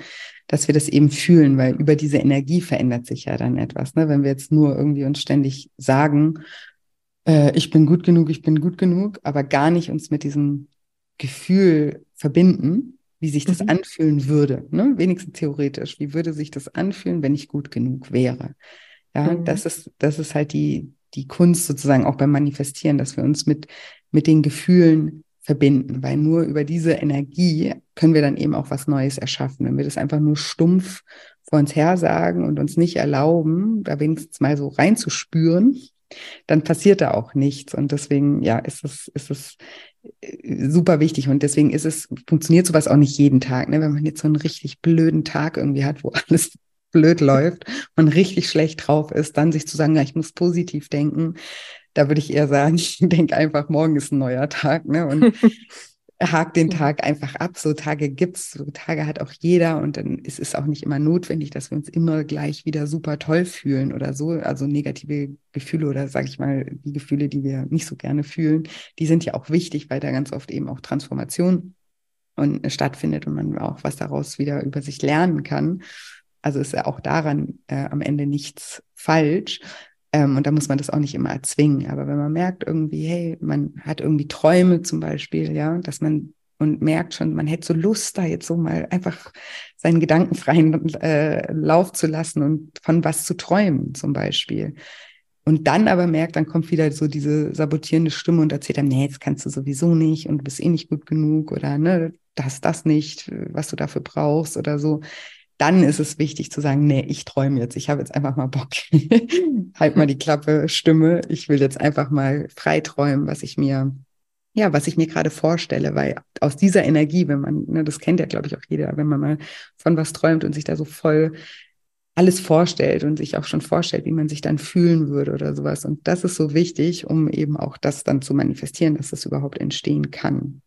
S1: dass wir das eben fühlen, weil über diese Energie verändert sich ja dann etwas. Ne? Wenn wir jetzt nur irgendwie uns ständig sagen, äh, ich bin gut genug, ich bin gut genug, aber gar nicht uns mit diesem Gefühl verbinden, wie sich das mhm. anfühlen würde, ne? wenigstens theoretisch. Wie würde sich das anfühlen, wenn ich gut genug wäre? Ja, mhm. das ist, das ist halt die, die Kunst sozusagen auch beim Manifestieren, dass wir uns mit, mit den Gefühlen verbinden, weil nur über diese Energie können wir dann eben auch was Neues erschaffen. Wenn wir das einfach nur stumpf vor uns her sagen und uns nicht erlauben, da wenigstens mal so reinzuspüren, dann passiert da auch nichts. Und deswegen, ja, ist es, ist es super wichtig. Und deswegen ist es, funktioniert sowas auch nicht jeden Tag. Ne? Wenn man jetzt so einen richtig blöden Tag irgendwie hat, wo (laughs) alles blöd läuft, man richtig schlecht drauf ist, dann sich zu sagen, ja, ich muss positiv denken, da würde ich eher sagen, (laughs) ich denke einfach, morgen ist ein neuer Tag. Ne? Und (laughs) hakt den Tag einfach ab. So Tage gibt's, so Tage hat auch jeder und dann ist es auch nicht immer notwendig, dass wir uns immer gleich wieder super toll fühlen oder so. Also negative Gefühle oder sage ich mal die Gefühle, die wir nicht so gerne fühlen, die sind ja auch wichtig, weil da ganz oft eben auch Transformation und stattfindet und man auch was daraus wieder über sich lernen kann. Also ist ja auch daran äh, am Ende nichts falsch. Ähm, und da muss man das auch nicht immer erzwingen. Aber wenn man merkt irgendwie, hey, man hat irgendwie Träume zum Beispiel, ja, dass man und merkt schon, man hätte so Lust, da jetzt so mal einfach seinen gedankenfreien äh, Lauf zu lassen und von was zu träumen zum Beispiel. Und dann aber merkt, dann kommt wieder so diese sabotierende Stimme und erzählt dann, nee, das kannst du sowieso nicht und du bist eh nicht gut genug oder ne, das, das nicht, was du dafür brauchst oder so dann ist es wichtig zu sagen, nee, ich träume jetzt, ich habe jetzt einfach mal Bock. (laughs) halt mal die Klappe, Stimme, ich will jetzt einfach mal frei träumen, was ich mir, ja, was ich mir gerade vorstelle, weil aus dieser Energie, wenn man, ne, das kennt ja, glaube ich, auch jeder, wenn man mal von was träumt und sich da so voll alles vorstellt und sich auch schon vorstellt, wie man sich dann fühlen würde oder sowas. Und das ist so wichtig, um eben auch das dann zu manifestieren, dass das überhaupt entstehen kann.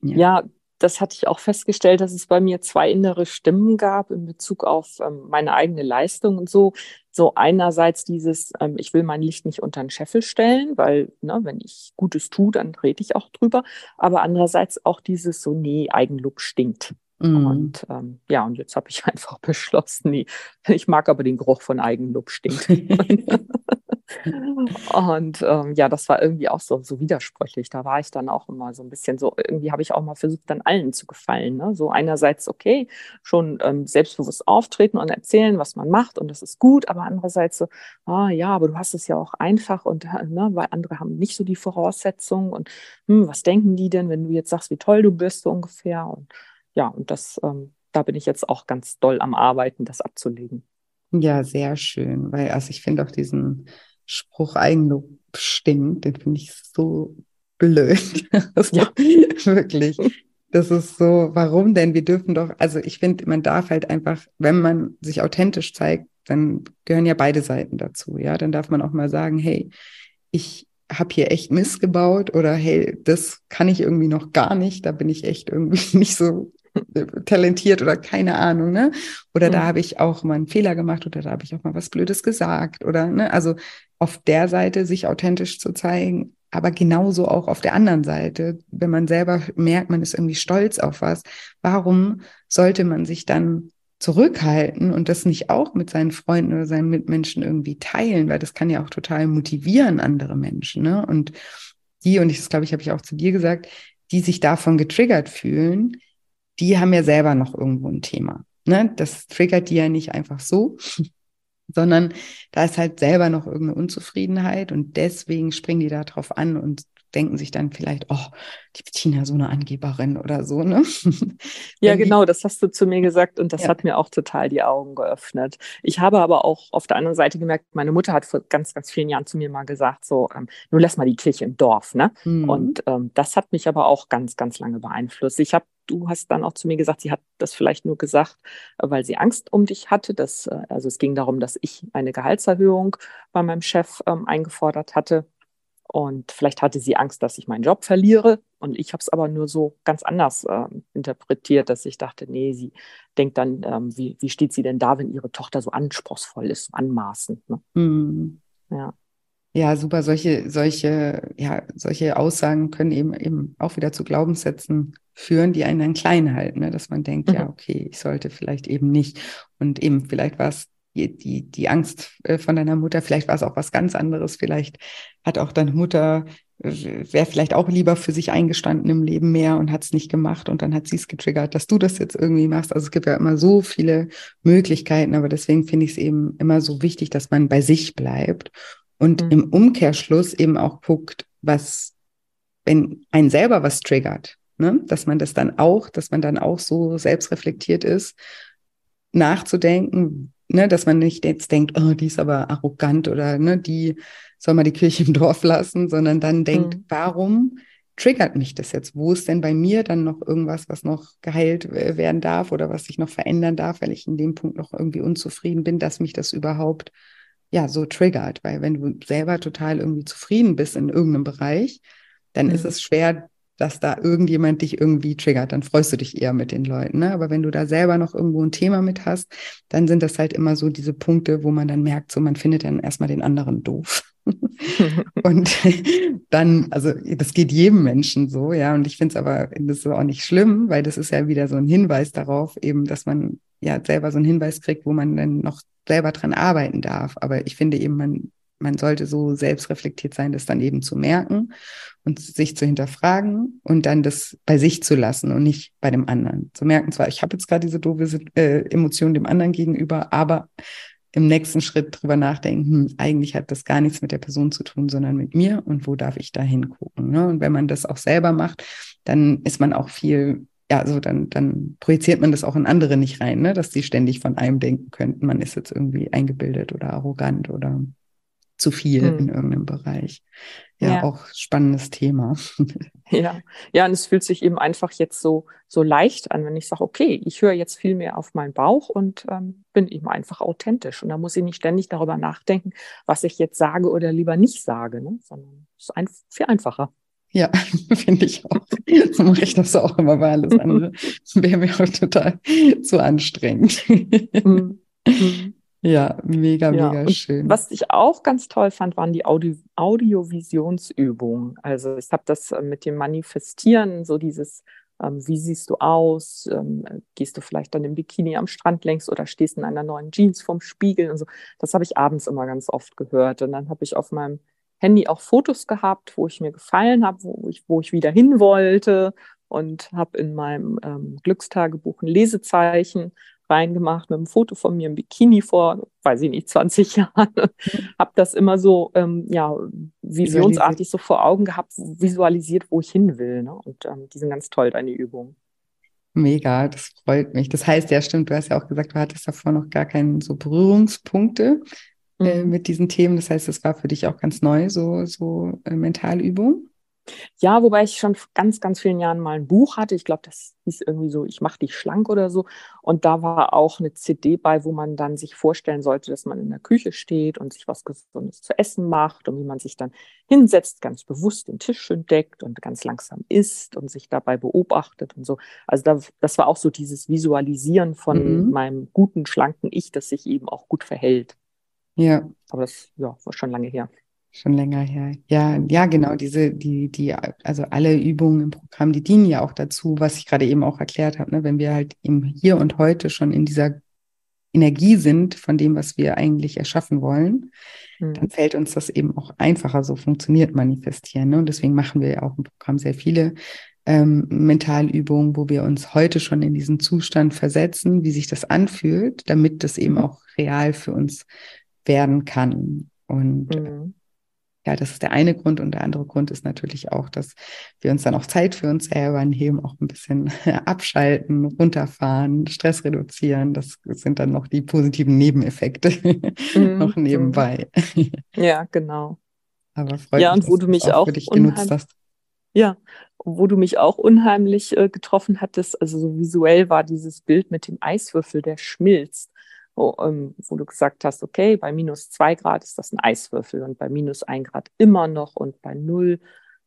S2: Ja, ja das hatte ich auch festgestellt, dass es bei mir zwei innere Stimmen gab in Bezug auf ähm, meine eigene Leistung und so. So einerseits dieses, ähm, ich will mein Licht nicht unter den Scheffel stellen, weil, ne, wenn ich Gutes tue, dann rede ich auch drüber. Aber andererseits auch dieses so, nee, Eigenlob stinkt. Mhm. Und ähm, ja, und jetzt habe ich (laughs) einfach beschlossen, nee, ich mag aber den Geruch von Eigenlob stinkt. (laughs) Und ähm, ja, das war irgendwie auch so, so widersprüchlich. Da war ich dann auch immer so ein bisschen so, irgendwie habe ich auch mal versucht, dann allen zu gefallen. Ne? So einerseits, okay, schon ähm, selbstbewusst auftreten und erzählen, was man macht und das ist gut, aber andererseits so, ah ja, aber du hast es ja auch einfach und äh, ne, weil andere haben nicht so die Voraussetzungen und hm, was denken die denn, wenn du jetzt sagst, wie toll du bist, so ungefähr. Und ja, und das, ähm, da bin ich jetzt auch ganz doll am Arbeiten, das abzulegen.
S1: Ja, sehr schön, weil also ich finde auch diesen Spruch Eigenlob stinkt, den finde ich so blöd. (laughs) Also, ja. wirklich. Das ist so, warum denn? Wir dürfen doch, also ich finde, man darf halt einfach, wenn man sich authentisch zeigt, dann gehören ja beide Seiten dazu. Ja, dann darf man auch mal sagen, hey, ich habe hier echt Mist gebaut oder hey, das kann ich irgendwie noch gar nicht, da bin ich echt irgendwie (laughs) nicht so talentiert oder keine Ahnung, ne? Oder mhm. da habe ich auch mal einen Fehler gemacht oder da habe ich auch mal was Blödes gesagt oder, ne? Also auf der Seite sich authentisch zu zeigen, aber genauso auch auf der anderen Seite, wenn man selber merkt, man ist irgendwie stolz auf was, warum sollte man sich dann zurückhalten und das nicht auch mit seinen Freunden oder seinen Mitmenschen irgendwie teilen, weil das kann ja auch total motivieren andere Menschen, ne? Und die, und ich, das glaube ich, habe ich auch zu dir gesagt, die sich davon getriggert fühlen, die haben ja selber noch irgendwo ein Thema. Ne? Das triggert die ja nicht einfach so, (laughs) sondern da ist halt selber noch irgendeine Unzufriedenheit und deswegen springen die da drauf an und denken sich dann vielleicht, oh, die Bettina, so eine Angeberin oder so, ne? (laughs)
S2: Ja, genau, das hast du zu mir gesagt und das ja. hat mir auch total die Augen geöffnet. Ich habe aber auch auf der anderen Seite gemerkt, meine Mutter hat vor ganz, ganz vielen Jahren zu mir mal gesagt, so, ähm, nun lass mal die Kirche im Dorf, ne? Mhm. Und ähm, das hat mich aber auch ganz, ganz lange beeinflusst. Ich habe du hast dann auch zu mir gesagt, sie hat das vielleicht nur gesagt, weil sie Angst um dich hatte. Dass, äh, also es ging darum, dass ich eine Gehaltserhöhung bei meinem Chef ähm, eingefordert hatte. Und vielleicht hatte sie Angst, dass ich meinen Job verliere. Und ich habe es aber nur so ganz anders äh, interpretiert, dass ich dachte, nee, sie denkt dann, ähm, wie, wie steht sie denn da, wenn ihre Tochter so anspruchsvoll ist, anmaßend. Ne?
S1: Mhm. Ja. Ja, super. Solche, solche, ja, solche Aussagen können eben, eben auch wieder zu Glaubenssätzen führen, die einen dann klein halten, ne? dass man denkt, mhm. ja, okay, ich sollte vielleicht eben nicht. Und eben, vielleicht war es die, die, die Angst äh, von deiner Mutter, vielleicht war es auch was ganz anderes, vielleicht hat auch deine Mutter, äh, wäre vielleicht auch lieber für sich eingestanden im Leben mehr und hat es nicht gemacht und dann hat sie es getriggert, dass du das jetzt irgendwie machst. Also es gibt ja immer so viele Möglichkeiten, aber deswegen finde ich es eben immer so wichtig, dass man bei sich bleibt und mhm. im Umkehrschluss eben auch guckt, was, wenn einen selber was triggert, ne? dass man das dann auch, dass man dann auch so selbstreflektiert ist nachzudenken, ne, dass man nicht jetzt denkt, oh, die ist aber arrogant oder ne, die soll mal die Kirche im Dorf lassen, sondern dann denkt, mhm. warum triggert mich das jetzt? Wo ist denn bei mir dann noch irgendwas, was noch geheilt werden darf oder was sich noch verändern darf, weil ich in dem Punkt noch irgendwie unzufrieden bin, dass mich das überhaupt ja so triggert? Weil wenn du selber total irgendwie zufrieden bist in irgendeinem Bereich, dann mhm. ist es schwer, dass da irgendjemand dich irgendwie triggert, dann freust du dich eher mit den Leuten. Ne? Aber wenn du da selber noch irgendwo ein Thema mit hast, dann sind das halt immer so diese Punkte, wo man dann merkt, so man findet dann erstmal den anderen doof. (laughs) und dann, also das geht jedem Menschen so, ja. Und ich finde es aber, das ist auch nicht schlimm, weil das ist ja wieder so ein Hinweis darauf, eben, dass man ja selber so einen Hinweis kriegt, wo man dann noch selber dran arbeiten darf. Aber ich finde eben, man man sollte so selbstreflektiert sein, das dann eben zu merken und sich zu hinterfragen und dann das bei sich zu lassen und nicht bei dem anderen. Zu merken zwar, ich habe jetzt gerade diese doofe äh, Emotion dem anderen gegenüber, aber im nächsten Schritt drüber nachdenken, hm, eigentlich hat das gar nichts mit der Person zu tun, sondern mit mir und wo darf ich da hingucken. Ne? Und wenn man das auch selber macht, dann ist man auch viel ja, also dann, dann projiziert man das auch in andere nicht rein, ne? dass die ständig von einem denken könnten, man ist jetzt irgendwie eingebildet oder arrogant oder zu viel hm. in irgendeinem Bereich. Ja, ja, auch spannendes Thema. (laughs)
S2: Ja, ja, und es fühlt sich eben einfach jetzt so, so leicht an, wenn ich sage, okay, ich höre jetzt viel mehr auf meinen Bauch und ähm, bin eben einfach authentisch. Und da muss ich nicht ständig darüber nachdenken, was ich jetzt sage oder lieber nicht sage, ne? sondern es ist ein, viel einfacher.
S1: Ja, (laughs) finde ich auch. So mache ich das auch immer bei alles (laughs) andere. Wäre mir auch total zu anstrengend. Mhm. Mhm. Ja, mega, ja. mega schön.
S2: Was ich auch ganz toll fand, waren die Audio Audiovisionsübungen. Also ich habe das äh, mit dem Manifestieren, so dieses, ähm, wie siehst du aus? Ähm, gehst du vielleicht dann im Bikini am Strand längs oder stehst in einer neuen Jeans vorm Spiegel und so. Das habe ich abends immer ganz oft gehört. Und dann habe ich auf meinem Handy auch Fotos gehabt, wo ich mir gefallen habe, wo ich, wo ich wieder hin wollte und habe in meinem ähm, Glückstagebuch ein Lesezeichen reingemacht mit einem Foto von mir im Bikini vor, weiß ich nicht, 20 (laughs) Jahren. Mhm. habe das immer so, ähm, ja, visionsartig so vor Augen gehabt, visualisiert, wo ich hin will. Ne? Und ähm, die sind ganz toll, deine Übungen.
S1: Mega, das freut mich. Das heißt, ja, stimmt, du hast ja auch gesagt, du hattest davor noch gar keine so Berührungspunkte äh, mhm. mit diesen Themen. Das heißt, es war für dich auch ganz neu, so, so äh, Mentalübungen.
S2: Ja, wobei ich schon ganz, ganz vielen Jahren mal ein Buch hatte. Ich glaube, das hieß irgendwie so, ich mache dich schlank oder so. Und da war auch eine CD bei, wo man dann sich vorstellen sollte, dass man in der Küche steht und sich was Gesundes zu essen macht und wie man sich dann hinsetzt, ganz bewusst den Tisch schön deckt und ganz langsam isst und sich dabei beobachtet und so. Also da, das war auch so dieses Visualisieren von mhm. meinem guten, schlanken Ich, das sich eben auch gut verhält. Ja. Aber das ja, war schon lange her.
S1: Schon länger her. Ja, ja, genau. Diese, die, die, also alle Übungen im Programm, die dienen ja auch dazu, was ich gerade eben auch erklärt habe, ne? wenn wir halt im Hier und Heute schon in dieser Energie sind von dem, was wir eigentlich erschaffen wollen, mhm. dann fällt uns das eben auch einfacher. So funktioniert Manifestieren. Ne? Und deswegen machen wir ja auch im Programm sehr viele ähm, Mentalübungen, wo wir uns heute schon in diesen Zustand versetzen, wie sich das anfühlt, damit das eben mhm. auch real für uns werden kann. Und mhm ja, das ist der eine Grund und der andere Grund ist natürlich auch, dass wir uns dann auch Zeit für uns selber nehmen, auch ein bisschen (laughs) abschalten, runterfahren, Stress reduzieren. Das sind dann noch die positiven Nebeneffekte (laughs) mhm. noch nebenbei. (laughs)
S2: Ja, genau.
S1: Aber freut ja, mich, und wo du mich auch, auch genutzt hast.
S2: Ja, wo du mich auch unheimlich äh, getroffen hattest, also so visuell war dieses Bild mit dem Eiswürfel, der schmilzt wo, ähm, wo du gesagt hast, okay, bei minus zwei Grad ist das ein Eiswürfel und bei minus ein Grad immer noch und bei null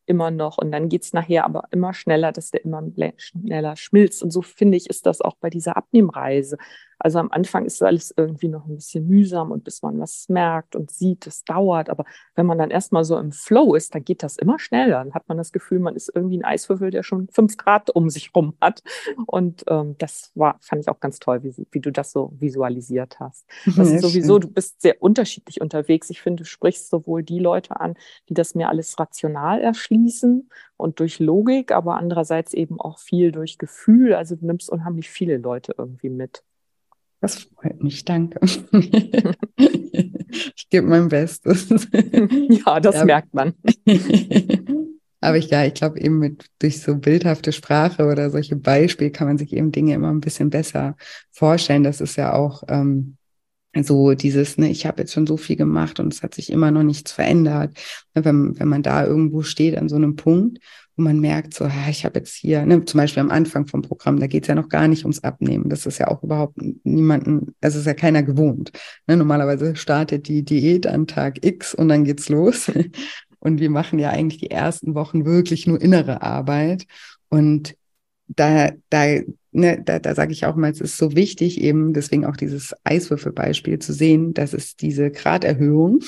S2: immer noch. Und dann geht es nachher aber immer schneller, dass der immer schneller schmilzt. Und so finde ich, ist das auch bei dieser Abnehmreise. Also am Anfang ist alles irgendwie noch ein bisschen mühsam und bis man was merkt und sieht, es dauert. Aber wenn man dann erstmal so im Flow ist, dann geht das immer schneller. Dann hat man das Gefühl, man ist irgendwie ein Eiswürfel, der schon fünf Grad um sich rum hat. Und ähm, das war, fand ich auch ganz toll, wie, wie du das so visualisiert hast. Das ja, ist sowieso, schön. du bist sehr unterschiedlich unterwegs. Ich finde, du sprichst sowohl die Leute an, die das mir alles rational erschließen und durch Logik, aber andererseits eben auch viel durch Gefühl. Also du nimmst unheimlich viele Leute irgendwie mit.
S1: Das freut mich, danke. (laughs) ich gebe mein Bestes. (laughs)
S2: Ja, das ja. merkt man. (laughs)
S1: Aber ich, ja, ich glaube eben mit, durch so bildhafte Sprache oder solche Beispiele kann man sich eben Dinge immer ein bisschen besser vorstellen. Das ist ja auch ähm, so dieses, ne, ich habe jetzt schon so viel gemacht und es hat sich immer noch nichts verändert. Wenn, wenn man da irgendwo steht an so einem Punkt, wo man merkt, so, ich habe jetzt hier, ne, zum Beispiel am Anfang vom Programm, da geht es ja noch gar nicht ums Abnehmen. Das ist ja auch überhaupt niemanden, also ist ja keiner gewohnt. Ne, normalerweise startet die Diät an Tag X und dann geht's los. (laughs) Und wir machen ja eigentlich die ersten Wochen wirklich nur innere Arbeit. Und da, da, ne, da, da sage ich auch mal, es ist so wichtig, eben deswegen auch dieses Eiswürfelbeispiel zu sehen, dass es diese Graderhöhung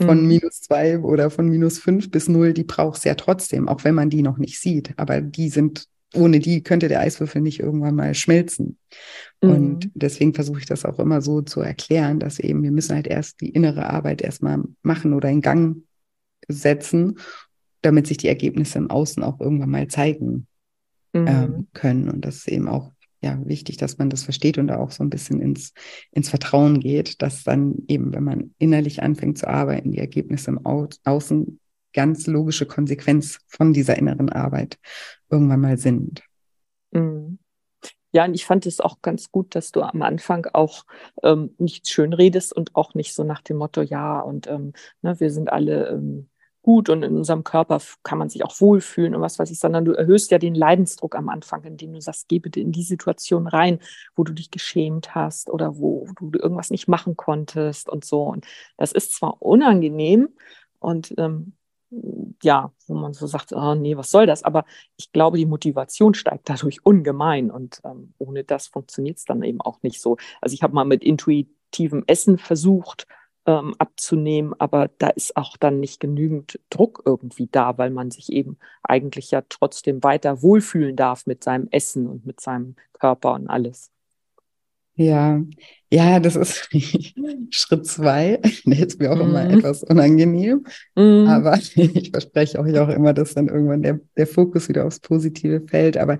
S1: von mhm. minus zwei oder von minus fünf bis null, die braucht es ja trotzdem, auch wenn man die noch nicht sieht. Aber die sind, ohne die könnte der Eiswürfel nicht irgendwann mal schmelzen. Mhm. Und deswegen versuche ich das auch immer so zu erklären, dass eben wir müssen halt erst die innere Arbeit erstmal machen oder in Gang setzen, damit sich die Ergebnisse im Außen auch irgendwann mal zeigen mhm. ähm, können. Und das ist eben auch ja, wichtig, dass man das versteht und da auch so ein bisschen ins, ins Vertrauen geht, dass dann eben, wenn man innerlich anfängt zu arbeiten, die Ergebnisse im Au Außen ganz logische Konsequenz von dieser inneren Arbeit irgendwann mal sind.
S2: Mhm. Ja, und ich fand es auch ganz gut, dass du am Anfang auch ähm, nicht schön redest und auch nicht so nach dem Motto, ja, und ähm, ne, wir sind alle ähm, gut und in unserem Körper kann man sich auch wohlfühlen und was weiß ich, sondern du erhöhst ja den Leidensdruck am Anfang, indem du sagst, geh bitte in die Situation rein, wo du dich geschämt hast oder wo du irgendwas nicht machen konntest und so. Und das ist zwar unangenehm und ähm, ja, wo man so sagt, oh nee, was soll das? Aber ich glaube, die Motivation steigt dadurch ungemein und ähm, ohne das funktioniert es dann eben auch nicht so. Also ich habe mal mit intuitivem Essen versucht, ähm, abzunehmen, aber da ist auch dann nicht genügend Druck irgendwie da, weil man sich eben eigentlich ja trotzdem weiter wohlfühlen darf mit seinem Essen und mit seinem Körper und alles.
S1: Ja, ja, das ist (laughs) Schritt zwei. (laughs) Der ist mir auch mm. immer mhm. etwas unangenehm. Mm. Aber (laughs) ich verspreche euch auch immer, dass dann irgendwann der, der Fokus wieder aufs Positive fällt. Aber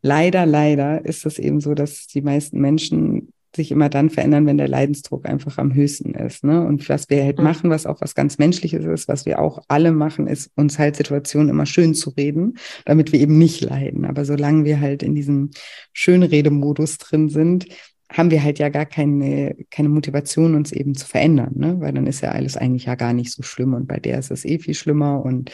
S1: leider, leider ist es eben so, dass die meisten Menschen sich immer dann verändern, wenn der Leidensdruck einfach am höchsten ist. Ne? Und was wir halt mhm. machen, was auch was ganz Menschliches ist, was wir auch alle machen, ist uns halt Situationen immer schön zu reden, damit wir eben nicht leiden. Aber solange wir halt in diesem Schönredemodus drin sind, haben wir halt ja gar keine, keine Motivation, uns eben zu verändern, ne? Weil dann ist ja alles eigentlich ja gar nicht so schlimm und bei der ist es eh viel schlimmer und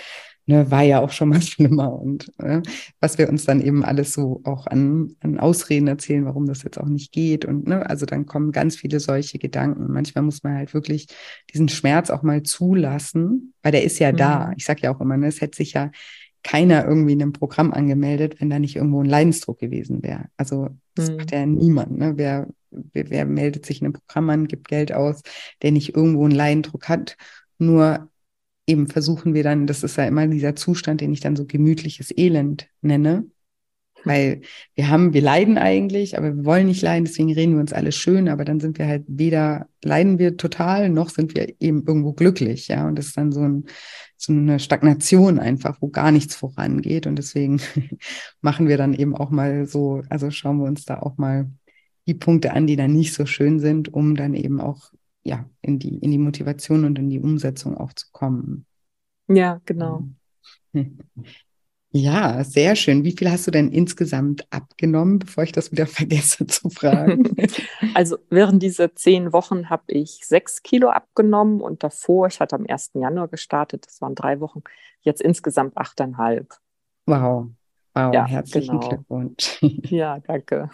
S1: ne, war ja auch schon mal (laughs) schlimmer und ne, was wir uns dann eben alles so auch an, an Ausreden erzählen, warum das jetzt auch nicht geht und ne, also dann kommen ganz viele solche Gedanken. Manchmal muss man halt wirklich diesen Schmerz auch mal zulassen, weil der ist ja mhm. da. Ich sage ja auch immer, ne, es hätte sich ja keiner irgendwie in einem Programm angemeldet, wenn da nicht irgendwo ein Leidensdruck gewesen wäre. Also das mhm. macht ja niemand. Ne? Wer, wer, wer meldet sich in einem Programm an, gibt Geld aus, der nicht irgendwo einen Leidensdruck hat. Nur eben versuchen wir dann, das ist ja immer dieser Zustand, den ich dann so gemütliches Elend nenne, weil wir haben, wir leiden eigentlich, aber wir wollen nicht leiden, deswegen reden wir uns alles schön, aber dann sind wir halt weder leiden wir total, noch sind wir eben irgendwo glücklich, ja. Und das ist dann so, ein, so eine Stagnation einfach, wo gar nichts vorangeht. Und deswegen (laughs) machen wir dann eben auch mal so, also schauen wir uns da auch mal die Punkte an, die dann nicht so schön sind, um dann eben auch ja in die, in die Motivation und in die Umsetzung auch zu kommen.
S2: Ja, genau. (laughs)
S1: Ja, sehr schön. Wie viel hast du denn insgesamt abgenommen, bevor ich das wieder (laughs) vergesse zu fragen? (laughs)
S2: Also während dieser zehn Wochen habe ich sechs Kilo abgenommen und davor, ich hatte am 1. Januar gestartet, das waren drei Wochen, jetzt insgesamt achteinhalb.
S1: Wow. Wow, ja, herzlichen genau. Glückwunsch.
S2: Ja, danke.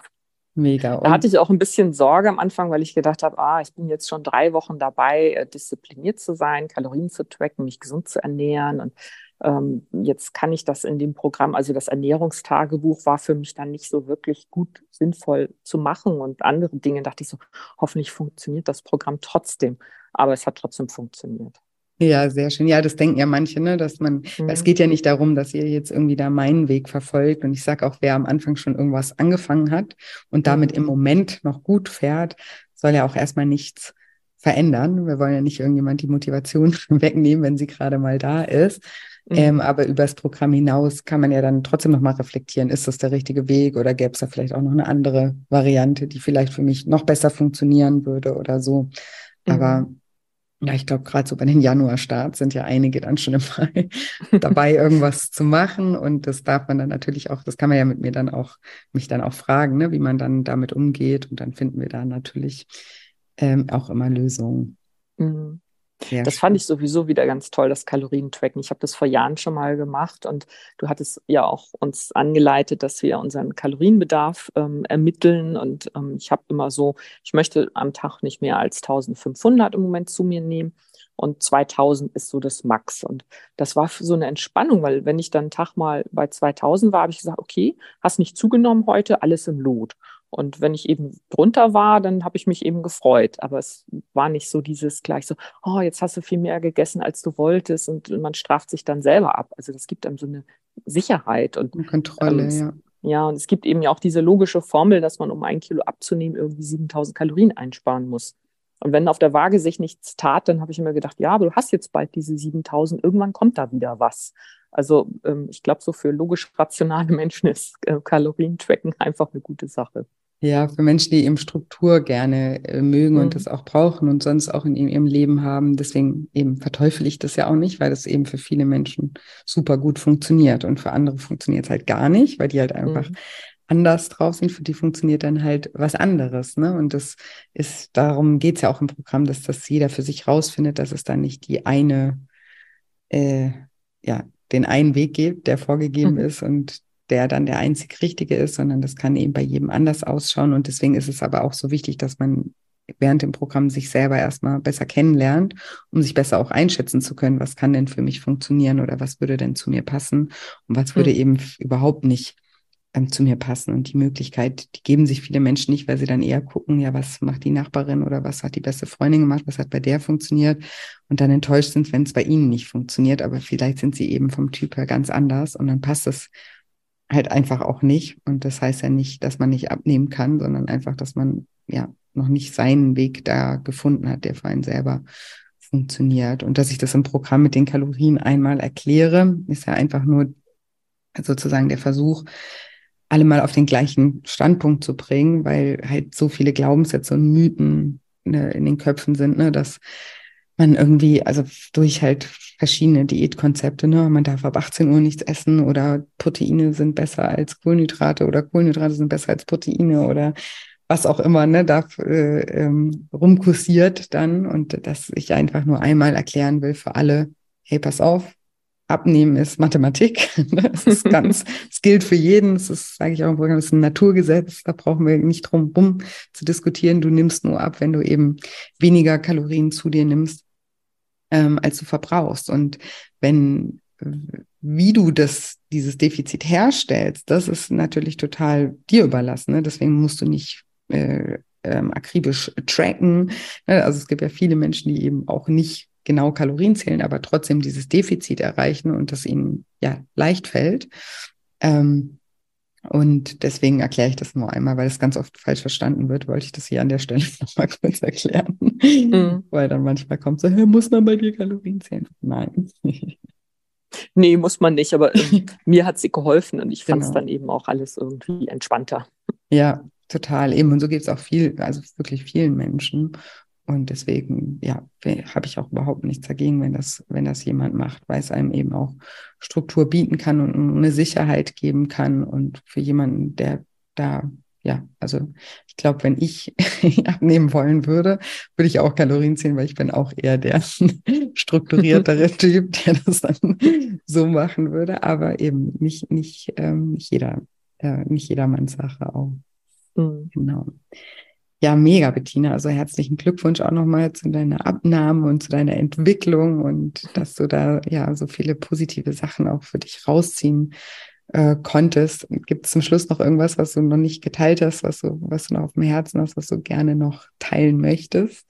S2: Mega. Und da hatte ich auch ein bisschen Sorge am Anfang, weil ich gedacht habe, ah, ich bin jetzt schon drei Wochen dabei, äh, diszipliniert zu sein, Kalorien zu tracken, mich gesund zu ernähren und ähm, jetzt kann ich das in dem Programm, also das Ernährungstagebuch war für mich dann nicht so wirklich gut sinnvoll zu machen und andere Dinge dachte ich so, hoffentlich funktioniert das Programm trotzdem, aber es hat trotzdem funktioniert.
S1: Ja, sehr schön. Ja, das denken ja manche, ne, dass man, mhm. es geht ja nicht darum, dass ihr jetzt irgendwie da meinen Weg verfolgt. Und ich sage auch, wer am Anfang schon irgendwas angefangen hat und damit mhm. im Moment noch gut fährt, soll ja auch erstmal nichts verändern. Wir wollen ja nicht irgendjemand die Motivation (laughs) wegnehmen, wenn sie gerade mal da ist. Mhm. Ähm, aber übers Programm hinaus kann man ja dann trotzdem nochmal reflektieren, ist das der richtige Weg oder gäbe es da vielleicht auch noch eine andere Variante, die vielleicht für mich noch besser funktionieren würde oder so. Aber mhm. Ja, ich glaube, gerade so bei den Januarstarts sind ja einige dann schon immer (laughs) dabei, irgendwas zu machen. Und das darf man dann natürlich auch, das kann man ja mit mir dann auch, mich dann auch fragen, ne, wie man dann damit umgeht. Und dann finden wir da natürlich ähm, auch immer Lösungen.
S2: Mhm. Sehr das fand ich sowieso wieder ganz toll, das Kalorientracken. Ich habe das vor Jahren schon mal gemacht und du hattest ja auch uns angeleitet, dass wir unseren Kalorienbedarf ähm, ermitteln. Und ähm, ich habe immer so, ich möchte am Tag nicht mehr als 1500 im Moment zu mir nehmen und 2000 ist so das Max. Und das war so eine Entspannung, weil wenn ich dann einen Tag mal bei 2000 war, habe ich gesagt, okay, hast nicht zugenommen heute, alles im Lot. Und wenn ich eben drunter war, dann habe ich mich eben gefreut. Aber es war nicht so dieses gleich so, oh, jetzt hast du viel mehr gegessen, als du wolltest. Und man straft sich dann selber ab. Also das gibt einem so eine Sicherheit und
S1: Kontrolle, ähm, ja.
S2: Ja, und es gibt eben ja auch diese logische Formel, dass man, um ein Kilo abzunehmen, irgendwie 7000 Kalorien einsparen muss. Und wenn auf der Waage sich nichts tat, dann habe ich immer gedacht, ja, aber du hast jetzt bald diese 7000, irgendwann kommt da wieder was. Also ähm, ich glaube, so für logisch rationale Menschen ist äh, Kalorientracken einfach eine gute Sache.
S1: Ja, für Menschen, die eben Struktur gerne äh, mögen mhm. und das auch brauchen und sonst auch in ihrem Leben haben. Deswegen eben verteufel ich das ja auch nicht, weil das eben für viele Menschen super gut funktioniert und für andere funktioniert es halt gar nicht, weil die halt einfach mhm. anders drauf sind. Für die funktioniert dann halt was anderes. Ne? Und das ist, darum geht es ja auch im Programm, dass das jeder für sich rausfindet, dass es dann nicht die eine, äh, ja, den einen Weg gibt, der vorgegeben mhm. ist und der dann der einzig richtige ist, sondern das kann eben bei jedem anders ausschauen. Und deswegen ist es aber auch so wichtig, dass man während dem Programm sich selber erstmal besser kennenlernt, um sich besser auch einschätzen zu können, was kann denn für mich funktionieren oder was würde denn zu mir passen und was würde mhm. eben überhaupt nicht ähm, zu mir passen. Und die Möglichkeit, die geben sich viele Menschen nicht, weil sie dann eher gucken, ja, was macht die Nachbarin oder was hat die beste Freundin gemacht, was hat bei der funktioniert und dann enttäuscht sind, wenn es bei ihnen nicht funktioniert. Aber vielleicht sind sie eben vom Typ her ganz anders und dann passt es halt einfach auch nicht. Und das heißt ja nicht, dass man nicht abnehmen kann, sondern einfach, dass man ja noch nicht seinen Weg da gefunden hat, der für einen selber funktioniert. Und dass ich das im Programm mit den Kalorien einmal erkläre, ist ja einfach nur sozusagen der Versuch, alle mal auf den gleichen Standpunkt zu bringen, weil halt so viele Glaubenssätze und Mythen ne, in den Köpfen sind, ne, dass man irgendwie, also durch halt verschiedene Diätkonzepte, ne, man darf ab 18 Uhr nichts essen oder Proteine sind besser als Kohlenhydrate oder Kohlenhydrate sind besser als Proteine oder was auch immer, ne, da äh, ähm, rumkursiert dann und dass ich einfach nur einmal erklären will für alle, hey, pass auf, Abnehmen ist Mathematik. (laughs) Es ist ganz, es gilt für jeden. Es ist, sage ich auch im Programm, es ist ein Naturgesetz. Da brauchen wir nicht drum rum zu diskutieren. Du nimmst nur ab, wenn du eben weniger Kalorien zu dir nimmst ähm, als du verbrauchst. Und wenn, wie du das, dieses Defizit herstellst, das ist natürlich total dir überlassen. Ne? Deswegen musst du nicht äh, ähm, akribisch tracken. Ne? Also es gibt ja viele Menschen, die eben auch nicht genau Kalorien zählen, aber trotzdem dieses Defizit erreichen und das ihnen ja leicht fällt. Ähm, und deswegen erkläre ich das nur einmal, weil es ganz oft falsch verstanden wird, wollte ich das hier an der Stelle (laughs) nochmal kurz erklären. Mhm. Weil dann manchmal kommt so, muss man bei dir Kalorien zählen? Nein. (laughs)
S2: Nee, muss man nicht, aber äh, (laughs) mir hat sie geholfen und ich fand es genau. dann eben auch alles irgendwie entspannter.
S1: Ja, total. Eben, und so geht es auch viel, also wirklich vielen Menschen. Und deswegen, ja, habe ich auch überhaupt nichts dagegen, wenn das, wenn das jemand macht, weil es einem eben auch Struktur bieten kann und eine Sicherheit geben kann. Und für jemanden, der da, ja, also ich glaube, wenn ich (laughs) abnehmen wollen würde, würde ich auch Kalorien zählen, weil ich bin auch eher der (laughs) strukturiertere (laughs) Typ, der das dann so machen würde. Aber eben nicht, nicht, ähm, nicht jeder, äh, nicht jedermanns Sache auch. Mhm. Genau. Ja, mega, Bettina. Also herzlichen Glückwunsch auch nochmal zu deiner Abnahme und zu deiner Entwicklung und dass du da ja so viele positive Sachen auch für dich rausziehen äh, konntest. Gibt es zum Schluss noch irgendwas, was du noch nicht geteilt hast, was du, was du noch auf dem Herzen hast, was du gerne noch teilen möchtest?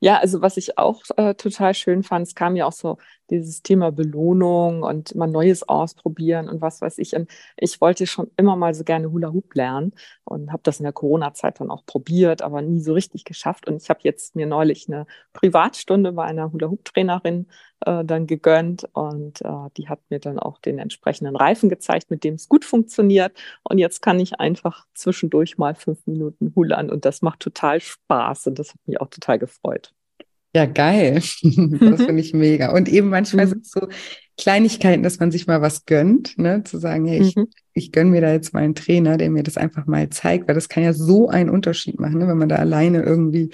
S2: Ja, also was ich auch äh, total schön fand, es kam ja auch so dieses Thema Belohnung und mal Neues ausprobieren und was weiß ich. Und ich wollte schon immer mal so gerne Hula Hoop lernen und habe das in der Corona-Zeit dann auch probiert, aber nie so richtig geschafft. Und ich habe jetzt mir neulich eine Privatstunde bei einer Hula Hoop-Trainerin äh, dann gegönnt und äh, die hat mir dann auch den entsprechenden Reifen gezeigt, mit dem es gut funktioniert. Und jetzt kann ich einfach zwischendurch mal fünf Minuten hulern und das macht total Spaß und das hat mich auch total gefreut.
S1: Ja, geil. (laughs) Das finde ich mega. Und eben manchmal mhm. sind es so Kleinigkeiten, dass man sich mal was gönnt, ne? Zu sagen, hey, ich, mhm. ich gönne mir da jetzt mal einen Trainer, der mir das einfach mal zeigt, weil das kann ja so einen Unterschied machen, ne? wenn man da alleine irgendwie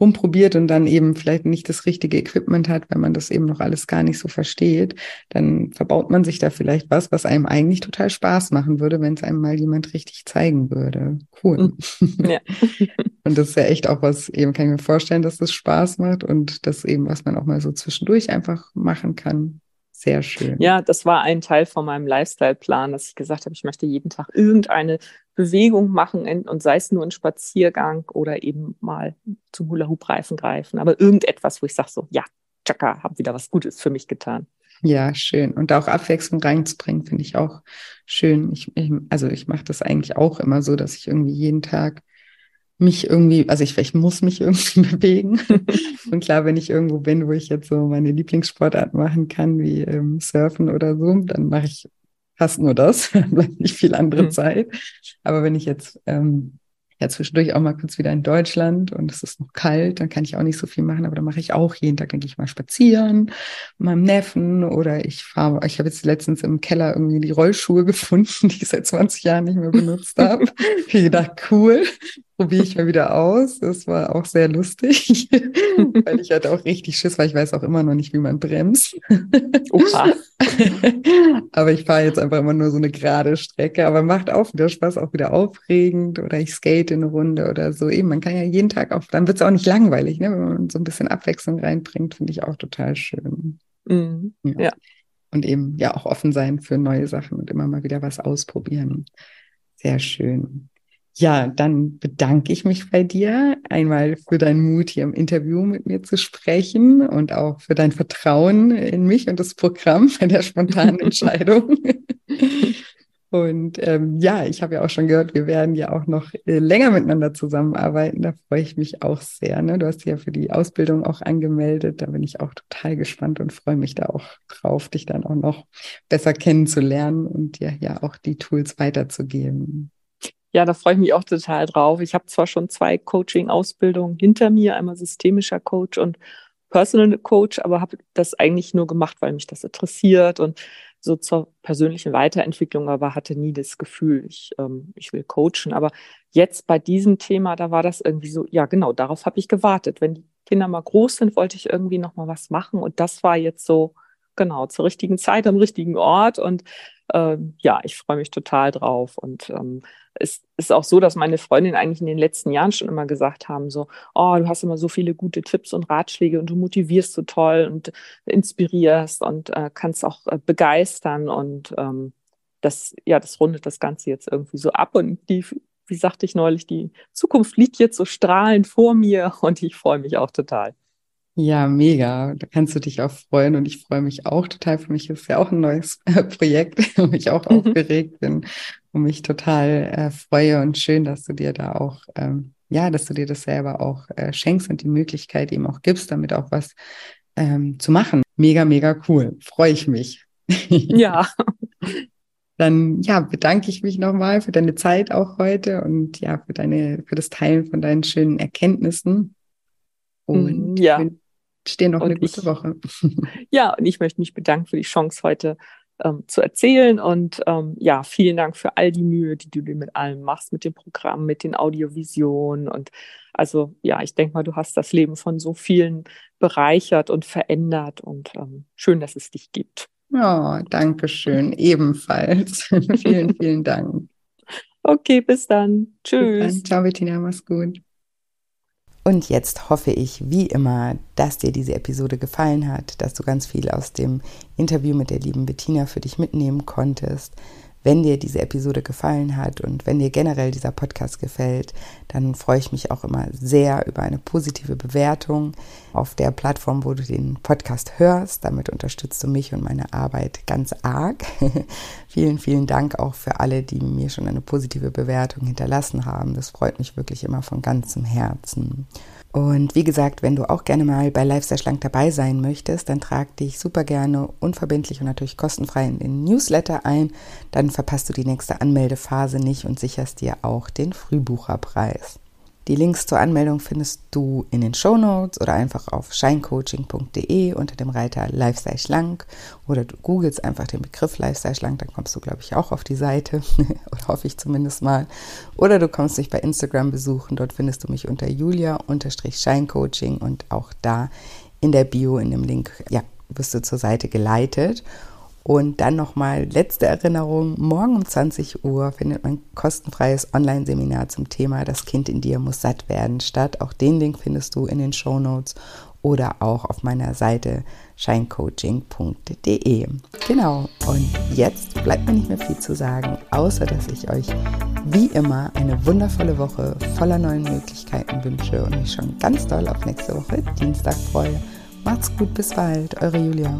S1: rumprobiert und dann eben vielleicht nicht das richtige Equipment hat, wenn man das eben noch alles gar nicht so versteht, dann verbaut man sich da vielleicht was, was einem eigentlich total Spaß machen würde, wenn es einem mal jemand richtig zeigen würde. Cool. Mhm. Ja. (laughs) (laughs) und das ist ja echt auch was, eben kann ich mir vorstellen, dass das Spaß macht und das eben, was man auch mal so zwischendurch einfach machen kann. Sehr schön.
S2: Ja, das war ein Teil von meinem Lifestyle-Plan, dass ich gesagt habe, ich möchte jeden Tag irgendeine Bewegung machen und sei es nur ein Spaziergang oder eben mal zum Hula-Hoop-Reifen greifen. Aber irgendetwas, wo ich sage so, ja, tschakka, habe wieder was Gutes für mich getan.
S1: Ja, schön. Und auch Abwechslung reinzubringen, finde ich auch schön. Ich, ich, also ich mache das eigentlich auch immer so, dass ich irgendwie jeden Tag mich irgendwie, also ich, ich muss mich (laughs) irgendwie bewegen. und klar, wenn ich irgendwo bin, wo ich jetzt so meine Lieblingssportart machen kann, wie ähm, Surfen oder so, dann mache ich fast nur das, (laughs) bleibt nicht viel andere mhm. Zeit. Aber wenn ich jetzt ähm, ja zwischendurch auch mal kurz wieder in Deutschland und es ist noch kalt, dann kann ich auch nicht so viel machen, aber dann mache ich auch jeden Tag, denke ich mal, spazieren mit meinem Neffen oder ich fahre, ich habe jetzt letztens im Keller irgendwie die Rollschuhe (laughs) gefunden, die ich seit 20 Jahren nicht mehr benutzt habe. (laughs) ich gedacht, cool, probiere ich mal wieder aus. Das war auch sehr lustig, (laughs) weil ich hatte auch richtig Schiss, weil ich weiß auch immer noch nicht, wie man bremst. Oha. aber ich fahre jetzt einfach immer nur so eine gerade Strecke, aber macht auch wieder Spaß, auch wieder aufregend oder ich skate eine Runde oder so. Eben, man kann ja jeden Tag auf, dann wird es auch nicht langweilig, ne? wenn man so ein bisschen Abwechslung reinbringt, finde ich auch total schön. Mhm. Ja. ja. Und eben ja auch offen sein für neue Sachen und immer mal wieder was ausprobieren. Sehr schön. Ja, dann bedanke ich mich bei dir einmal für deinen Mut, hier im Interview mit mir zu sprechen und auch für dein Vertrauen in mich und das Programm bei der (laughs) spontanen Entscheidung. (laughs) und ähm, ja, ich habe ja auch schon gehört, wir werden ja auch noch äh, länger miteinander zusammenarbeiten. Da freue ich mich auch sehr. Ne? Du hast dich ja für die Ausbildung auch angemeldet. Da bin ich auch total gespannt und freue mich da auch drauf, dich dann auch noch besser kennenzulernen und dir ja auch die Tools weiterzugeben.
S2: Ja, da freue ich mich auch total drauf. Ich habe zwar schon zwei Coaching-Ausbildungen hinter mir, einmal systemischer Coach und Personal Coach, aber habe das eigentlich nur gemacht, weil mich das interessiert und so zur persönlichen Weiterentwicklung, aber hatte nie das Gefühl, ich, ähm, ich will coachen. Aber jetzt bei diesem Thema, da war das irgendwie so, ja genau, darauf habe ich gewartet. Wenn die Kinder mal groß sind, wollte ich irgendwie noch mal was machen und das war jetzt so, genau, zur richtigen Zeit am richtigen Ort und ähm, ja, ich freue mich total drauf. Und ähm, es ist auch so, dass meine Freundinnen eigentlich in den letzten Jahren schon immer gesagt haben, so, oh, du hast immer so viele gute Tipps und Ratschläge und du motivierst so toll und inspirierst und äh, kannst auch äh, begeistern. Und ähm, das, ja, das rundet das Ganze jetzt irgendwie so ab. Und die, wie sagte ich neulich, die Zukunft liegt jetzt so strahlend vor mir. (laughs) Und ich freue mich auch total.
S1: Ja, mega. Da kannst du dich auch freuen und ich freue mich auch total. Für mich ist ja auch ein neues Projekt, (laughs) wo ich auch mhm. aufgeregt bin und mich total äh, freue und schön, dass du dir da auch, ähm, ja, dass du dir das selber auch äh, schenkst und die Möglichkeit eben auch gibst, damit auch was ähm, zu machen. Mega, mega cool. Freue ich mich. (laughs)
S2: Ja.
S1: Dann ja, bedanke ich mich nochmal für deine Zeit auch heute und ja, für deine, für das Teilen von deinen schönen Erkenntnissen.
S2: Und ja
S1: stehen noch und eine gute
S2: ich,
S1: Woche. (laughs)
S2: Ja, und ich möchte mich bedanken für die Chance heute ähm, zu erzählen. Und ähm, ja, vielen Dank für all die Mühe, die du dir mit allem machst, mit dem Programm, mit den Audiovisionen. Und also ja, ich denke mal, du hast das Leben von so vielen bereichert und verändert. Und ähm, schön, dass es dich gibt.
S1: Ja, oh, danke schön. Ebenfalls. (laughs) vielen, vielen Dank.
S2: Okay, bis dann. Tschüss. Bis dann.
S1: Ciao, Bettina, mach's gut. Und jetzt hoffe ich, wie immer, dass dir diese Episode gefallen hat, dass du ganz viel aus dem Interview mit der lieben Bettina für dich mitnehmen konntest. Wenn dir diese Episode gefallen hat und wenn dir generell dieser Podcast gefällt, dann freue ich mich auch immer sehr über eine positive Bewertung auf der Plattform, wo du den Podcast hörst. Damit unterstützt du mich und meine Arbeit ganz arg. (laughs) vielen, vielen Dank auch für alle, die mir schon eine positive Bewertung hinterlassen haben. Das freut mich wirklich immer von ganzem Herzen. Und wie gesagt, wenn du auch gerne mal bei Lifestyle Schlank dabei sein möchtest, dann trag dich super gerne unverbindlich und natürlich kostenfrei in den Newsletter ein. Dann verpasst du die nächste Anmeldephase nicht und sicherst dir auch den Frühbucherpreis. Die Links zur Anmeldung findest du in den Show Notes oder einfach auf shinecoaching.de unter dem Reiter Lifestyle Schlank oder du googelst einfach den Begriff Lifestyle Schlank, dann kommst du, glaube ich, auch auf die Seite (laughs) oder hoffe ich zumindest mal. Oder du kommst mich bei Instagram besuchen, dort findest du mich unter julia-shinecoaching und auch da in der Bio, in dem Link, ja, wirst du zur Seite geleitet. Und dann nochmal letzte Erinnerung, morgen um 20 Uhr findet mein kostenfreies Online-Seminar zum Thema Das Kind in dir muss satt werden statt. Auch den Link findest du in den Show Notes oder auch auf meiner Seite shinecoaching.de. Genau, und jetzt bleibt mir nicht mehr viel zu sagen, außer dass ich euch wie immer eine wundervolle Woche voller neuen Möglichkeiten wünsche und mich schon ganz doll auf nächste Woche Dienstag freue. Macht's gut, bis bald, eure Julia.